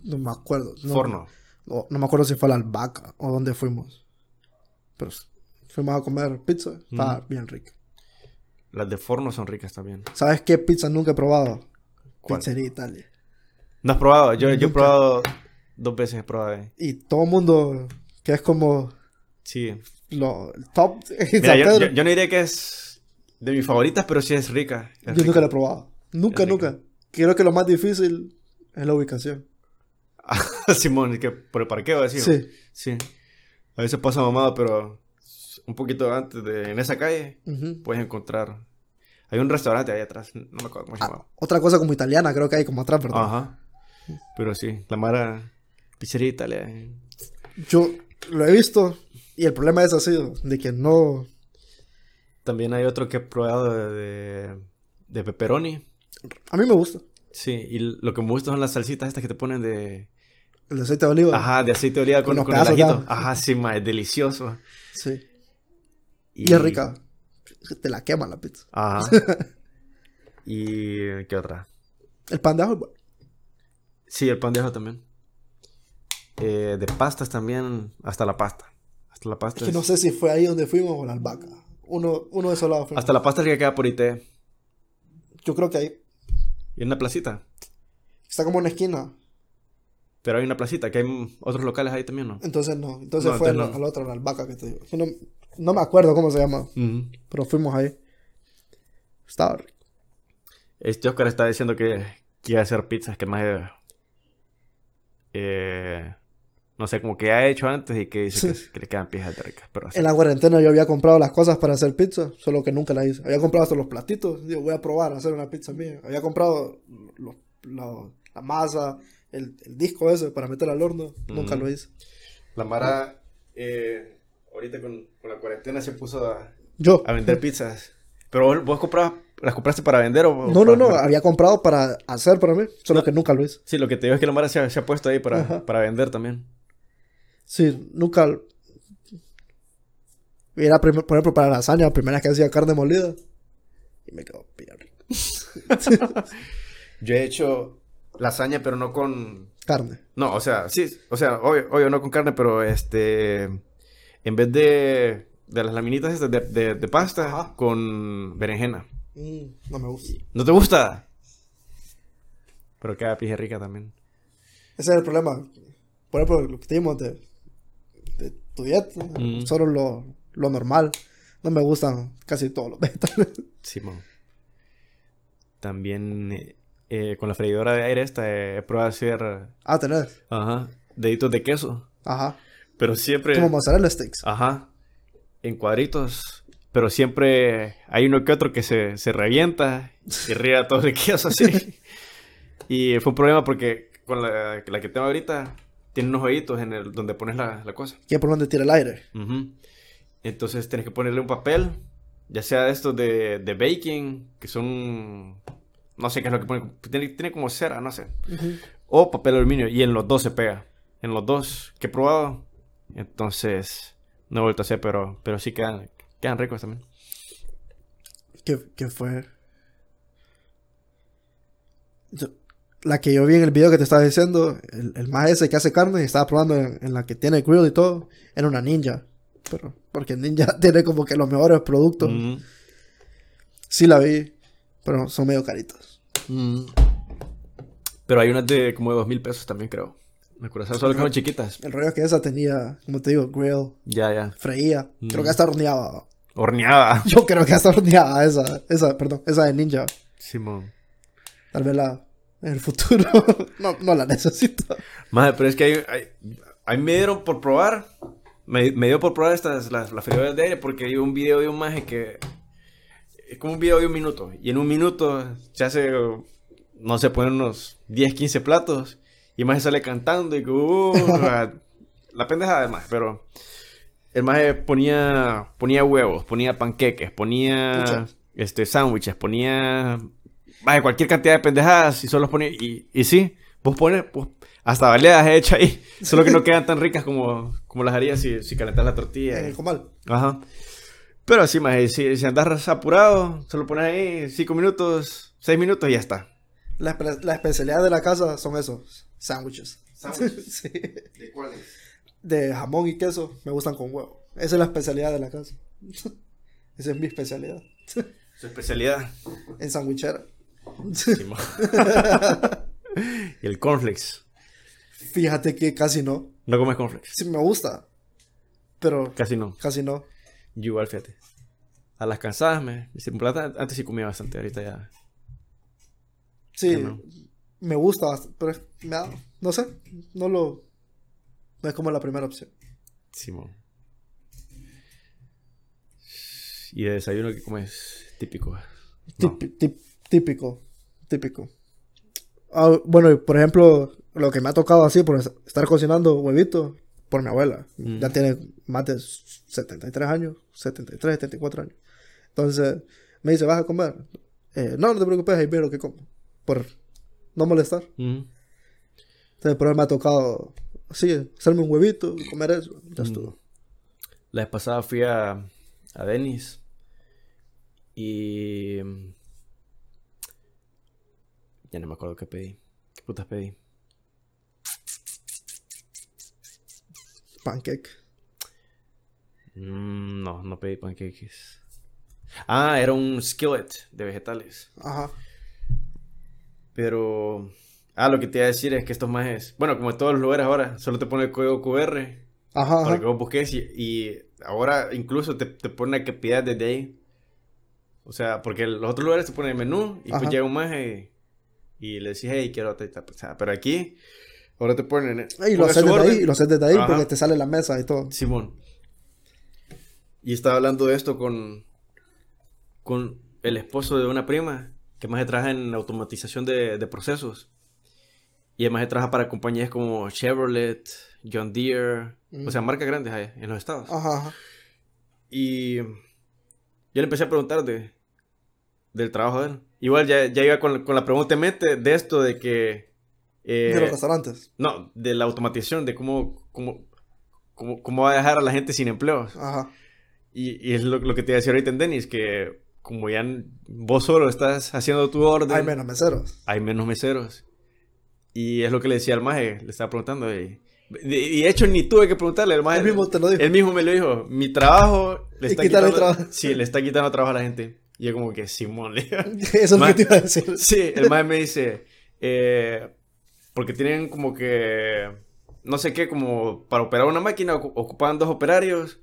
No me acuerdo. no- Forno. No, no me acuerdo si fue a la albahaca o dónde fuimos. Pero fuimos a comer pizza. Estaba bien rica. Las de forno son ricas también. ¿Sabes qué pizza nunca he probado? ¿Cuál? Pizzería Italia. ¿No has probado? Yo, yo he probado... Dos veces he probado. eh. Y todo el mundo, que es como Sí. lo, top Mira, yo, yo- yo no diría que es de mis favoritas, pero sí es rica. Es yo rica. nunca lo he probado. Nunca, nunca. Creo que lo más difícil es la ubicación. Simón, que por el parqueo, decimos. Sí. Sí. A veces pasa mamado, pero un poquito antes de en esa calle puedes encontrar. Hay un restaurante ahí atrás, no me acuerdo cómo se Ah, llamaba. otra cosa como italiana, creo que hay como atrás, ¿verdad? Ajá. Pero sí, la Mara Pizzería Italia. eh. Yo lo he visto y el problema es así, de que no... También hay otro que he probado de, de, de pepperoni. A mí me gusta. Sí, y lo que me gusta son las salsitas estas que te ponen de. El aceite de oliva. Ajá, de aceite de oliva con, Con con el ajito. Ajá, sí, ma, es delicioso. Sí. Y, es rica. Te la quema la pizza. Ajá. ¿Y qué otra? El pan de ajo bueno. Sí, el pan de ajo también. Eh, de pastas también, hasta la pasta. Hasta la pasta. Es que es- no sé si fue ahí donde fuimos o la albahaca. Uno, uno de esos lados fuimos. Hasta la pasta es que queda por IT. Yo creo que ahí. Y en una placita. Está como en una esquina. Pero hay una placita, que hay otros locales ahí también, ¿no? Entonces no. Entonces No, fue entonces la- no. a la otra, la albahaca que te digo. Que no, no me acuerdo cómo se llama. Ujú. Pero fuimos ahí. Estaba rico. Este Oscar está diciendo que quiere hacer pizzas que más... eh, eh, no sé, como que ha hecho antes y que dice que, que le quedan piezas de ricas. Pero así. En la cuarentena yo había comprado las cosas para hacer pizza, solo que nunca la hice. Había comprado hasta los platitos. Digo, voy a probar a hacer una pizza mía. Había comprado los- los- la masa, el, el disco ese para meter al horno. Nunca lo hice. La Mara, eh, ahorita con, con la cuarentena se puso a, Yo. a vender pizzas. Pero vos, comprabas, las compraste para vender o... No, no, no. para- Había comprado para hacer para mí, solo que nunca lo hice. Sí, lo que te digo es que la Mara se ha, se ha puesto ahí para, para vender también. Sí, nunca. Era, por ejemplo, para la lasaña, la primera vez que hacía carne molida. Y me quedó bien rico. Yo he hecho lasaña, pero no con... Carne. No, o sea, sí, o sea, obvio, obvio no con carne, pero este... En vez de, de las laminitas de, de, de pasta, Ajá. con berenjena. Mm, no me gusta. ¿No te gusta? Pero queda pije rica también. Ese es el problema. Por ejemplo, lo que te dijimos de, tu dieta, Mm. solo lo, lo normal. No me gustan casi todos los vegetales. Simón. También eh, eh, con la freidora de aire esta eh, he probado hacer... ah, tenés. Ajá. Deditos de queso. Ajá. Pero siempre... Como mozzarella sticks. Ajá. En cuadritos. Pero siempre hay uno que otro que se, se revienta y ríe todo el queso así. y fue un problema porque con la, la que tengo ahorita tiene unos hoyitos en el donde pones la, la cosa. Que es por donde tira el aire. Ujú. Entonces tienes que ponerle un papel, ya sea de estos de, de baking, que son... No sé qué es lo que ponen. Tiene, tiene como cera, no sé. Ujú. o papel aluminio. Y en los dos se pega. En los dos que he probado. Entonces, no he vuelto a hacer, pero, pero sí quedan, quedan ricos también. ¿Qué, qué fue? Yo- la que yo vi en el video que te estaba diciendo, el, el más ese que hace carne, estaba probando en, en la que tiene grill y todo, era una ninja. Pero, porque ninja tiene como que los mejores productos. Mm, Sí la vi, pero son medio caritos. mm. Pero hay unas de como de dos mil pesos también, creo. Me acuerdo, solo son chiquitas. El rollo es que esa tenía, como te digo, grill, Ya, ya. freía. Creo Mm. que hasta horneaba. Horneada. Yo creo que hasta horneaba esa, esa, perdón, esa de ninja. Simón. Tal vez la, en el futuro no, no la necesito. Madre, pero es que hay, hay, a mí me dieron por probar, me, me dio por probar estas, las, las freidoras de aire porque vi un video de un maje que es como un video de un minuto y en un minuto se hace, no sé, ponen unos 10, 15 platos y maje sale cantando y que, uh, la, pendejada además, pero el maje ponía, ponía huevos, ponía panqueques, ponía Pucha. este, sándwiches, ponía vaya, cualquier cantidad de pendejadas y solo ponía, y, y sí, vos pones, pues, hasta baleadas he hecho ahí, solo que no quedan tan ricas como, como las harías si, si calentas la tortilla. En el comal. Ajá. Pero así, más, si, si andas apurado, solo pones ahí 5 minutos, 6 minutos y ya está. La, espe- la especialidad de la casa son esos sándwiches. ¿Sándwiches? sí. ¿De cuáles? De jamón y queso me gustan con huevo. Esa es la especialidad de la casa. Esa es mi especialidad. Su especialidad. En sandwichera. Y el cornflakes. Fíjate que casi no. No comes cornflakes. Sí me gusta. Pero Casi no. casi no. Yo igual, fíjate. A las cansadas me... me plata, antes sí comía bastante, ahorita ya... Sí, no. me gusta, bast- pero me da- no sé, no lo... No es como la primera opción. Simón. Y de desayuno que comes típico. No. Típi- tip- típico, típico. Ah, bueno, por ejemplo, lo que me ha tocado así por es- estar cocinando huevitos por mi abuela. Mm. Ya tiene más de 73 años, 73, 74 años. Entonces, me dice, ¿vas a comer? Eh, no, no te preocupes, ahí veo lo que como. Por no molestar. Entonces, por eso me ha tocado, así, hacerme un huevito, comer eso. Ya estuvo. La vez pasada fui a, a Denis y ya no me acuerdo qué pedí. ¿Qué putas pedí? Pancake. Mm, no, no pedí panqueques. Ah, era un skillet de vegetales. Ajá. Pero, ah, lo que te iba a decir es que estos majes, bueno, como en todos los lugares ahora, solo te pone el código QR Ajá, para ajá. que vos busques y, y ahora incluso te, te pone que pidas desde ahí. O sea, porque los otros lugares te ponen el menú y Ajá. pues llega un maje y, y le decís, hey, quiero otra y sea, pero aquí, ahora te ponen... Y lo haces desde orden. ahí, lo haces desde ahí Ajá. porque te sale la mesa y todo. Simón. Y estaba hablando de esto con, con el esposo de una prima, que más trabaja en automatización de, de procesos. Y además trabaja para compañías como Chevrolet, John Deere, o sea, marcas grandes ahí en los estados. Ajá, ajá. Y yo le empecé a preguntar de, del trabajo de él. Igual ya, ya iba con, con la pregunta en mente de esto de que... eh, de los restaurantes. no, de la automatización, de cómo, cómo, cómo, cómo va a dejar a la gente sin empleos. Ajá. Y, y es lo, lo que te decía ahorita en Denis, que como ya vos solo estás haciendo tu orden, Hay menos meseros. hay menos meseros. Y es lo que le decía al maje, le estaba preguntando. Y, de, y de hecho ni tuve que preguntarle, el maje... Él mismo te lo dijo. Él mismo me lo dijo, mi trabajo le está quitando... trabajo. Sí, le está quitando trabajo a la gente. Y yo como que, Simón. Eso es lo que te iba a decir. Sí, el maje me dice, eh, porque tienen como que, no sé qué, como para operar una máquina ocu- ocupaban dos operarios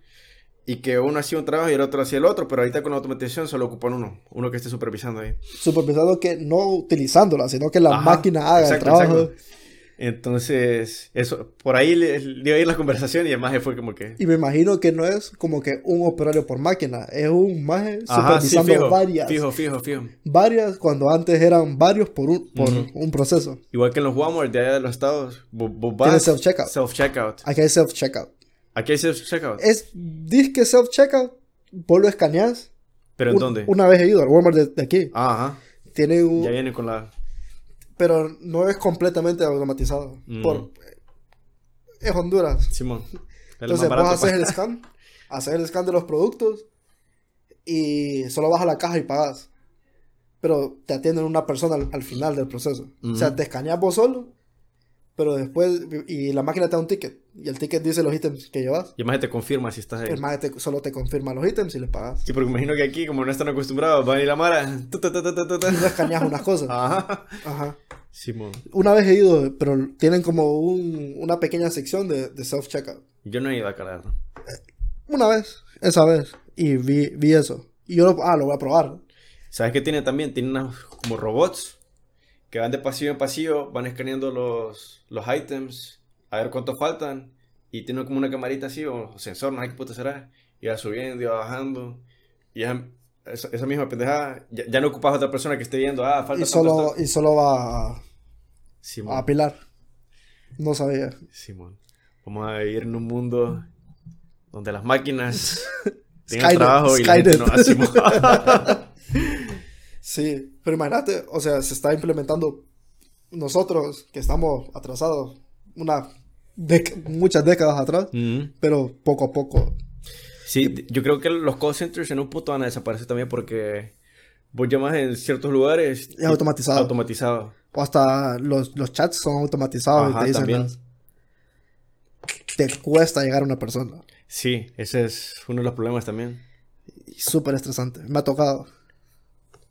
y que uno hacía un trabajo y el otro hacía el otro, pero ahorita con la automatización solo ocupan uno, uno que esté supervisando ahí. Supervisando que no utilizándola, sino que la Ajá, máquina haga exacto, el trabajo. exacto. Entonces, eso, por ahí le, le ir la conversación y el maje fue como que... Y me imagino que no es como que un operario por máquina, es un maje Ajá, sí, supervisando fijo, varias. fijo, fijo, fijo. Varias cuando antes eran varios por un, por Ujú. un proceso. Igual que en los Walmart de allá de los estados, Tiene self-checkout. Self-checkout. Aquí hay self-checkout. Aquí hay self-checkout. Es disque self-checkout, vos lo escaneas. ¿Pero en Un- dónde? Una vez he ido al Walmart de, de aquí. Ah, ajá. Tiene un, Ya viene con la... pero no es completamente automatizado. Mm. Por, es Honduras. Simón. Es Entonces vos haces el scan, haces el scan de los productos y solo vas a la caja y pagas. Pero te atienden una persona al, al final del proceso. O sea, te escaneas vos solo, pero después, y la máquina te da un ticket. Y el ticket dice los ítems que llevas. Y además te confirma si estás ahí. El más solo te confirma los ítems y le pagas. Sí, porque imagino que aquí, como no están acostumbrados, van ir la mara. Y no escaneas unas cosas. Ajá. Ajá. Simón. Una vez he ido, pero tienen como un- una pequeña sección de, de self-checkout. Yo no he ido a calar. Una vez, esa vez. Y vi, vi eso. Y yo, lo, ah, lo voy a probar. ¿Sabes qué tiene también? Tiene unos como robots que van de pasillo en pasillo, van escaneando los, los items, a ver cuánto faltan, y tiene como una camarita así, o sensor, no sé qué puta será, y va subiendo y va bajando. Y esa, esa misma pendejada, ya, ya no ocupas a otra persona que esté viendo, ah, falta Y solo, y solo va a, Simón, a apilar. No sabía. Simón. Vamos a vivir en un mundo donde las máquinas tengan Skynet, trabajo y la gente no. Sí, pero imagínate, o sea, se está implementando nosotros que estamos atrasados una muchas décadas atrás, Mm. pero poco a poco. Sí, yo creo que los call centers en un punto van a desaparecer también porque vos llamas en ciertos lugares. Es automatizado. Automatizado. O hasta los, los chats son automatizados y te dicen también. las- te cuesta llegar a una persona. Sí, ese es uno de los problemas también. Súper estresante. Me ha tocado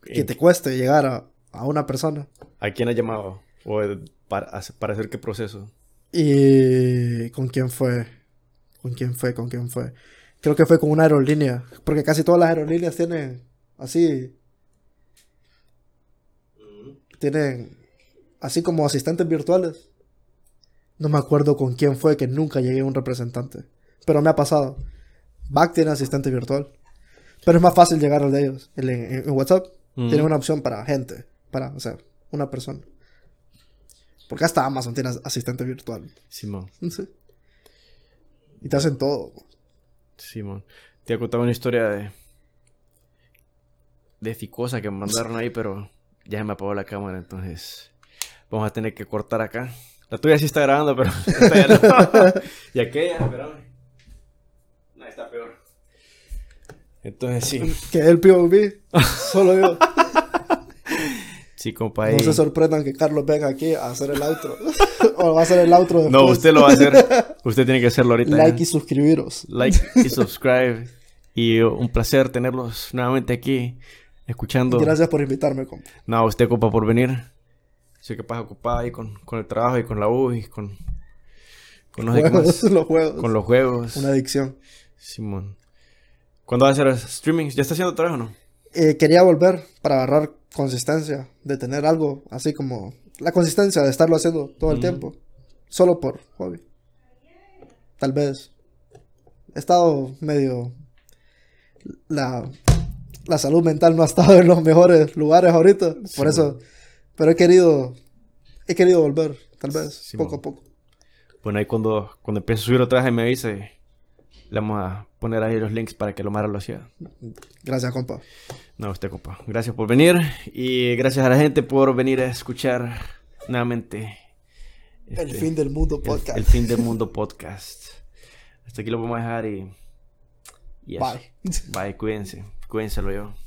que ¿En- te cueste llegar a, a una persona. ¿A quién ha llamado? ¿O eh, para, hacer- para hacer qué proceso? ¿Y con quién fue? ¿Con quién fue? ¿Con quién fue? Creo que fue con una aerolínea. Porque casi todas las aerolíneas tienen así. Tienen así como asistentes virtuales. No me acuerdo con quién fue que nunca llegué a un representante. Pero me ha pasado. Back tiene asistente virtual. Pero es más fácil llegar al de ellos. En, en- en WhatsApp Mm. tienen una opción para gente. Para, o sea, una persona. Porque hasta Amazon tiene as- asistente virtual. Simón, Sí. Y te hacen todo. Simón. Te he contado una historia de. de Ficosa que me mandaron ahí, pero ya se me apagó la cámara, entonces. Vamos a tener que cortar acá. La tuya sí está grabando, pero. esta ya no. y aquella, espérame. Entonces sí. Que el POV, solo yo. Sí, compa. No se sorprendan que Carlos venga aquí a hacer el outro. o va a hacer el outro después. No, usted lo va a hacer. Usted tiene que hacerlo ahorita. Like ¿eh? y suscribiros. like y subscribe. Y un placer tenerlos nuevamente aquí, escuchando. Gracias por invitarme, compa. No, usted, compa, por venir. Sé que pasa ocupada ahí con, con el trabajo y con la U y con. con qué Juegos, los juegos. Con los juegos. Una adicción. Simón. ¿Cuándo va a hacer streamings? ¿Ya está haciendo trabajo o no? Eh, quería volver para agarrar consistencia. De tener algo así como... La consistencia de estarlo haciendo todo el Ujú. tiempo. Solo por hobby. Tal vez. He estado medio... La, la salud mental no ha estado en los mejores lugares ahorita. Sí, Por eso... Pero he querido... He querido volver. Tal vez. Sí, poco man. a poco. Bueno, ahí cuando, cuando empiece a subir otra vez me y le vamos a poner ahí los links para que lo Mara lo hacía. Gracias, compa. No, usted, compa. Gracias por venir y gracias a la gente por venir a escuchar nuevamente. el este, fin del mundo podcast. El, fin del mundo podcast. Hasta aquí lo vamos a dejar y. Bye. Bye, cuídense. Cuídense, lo yo.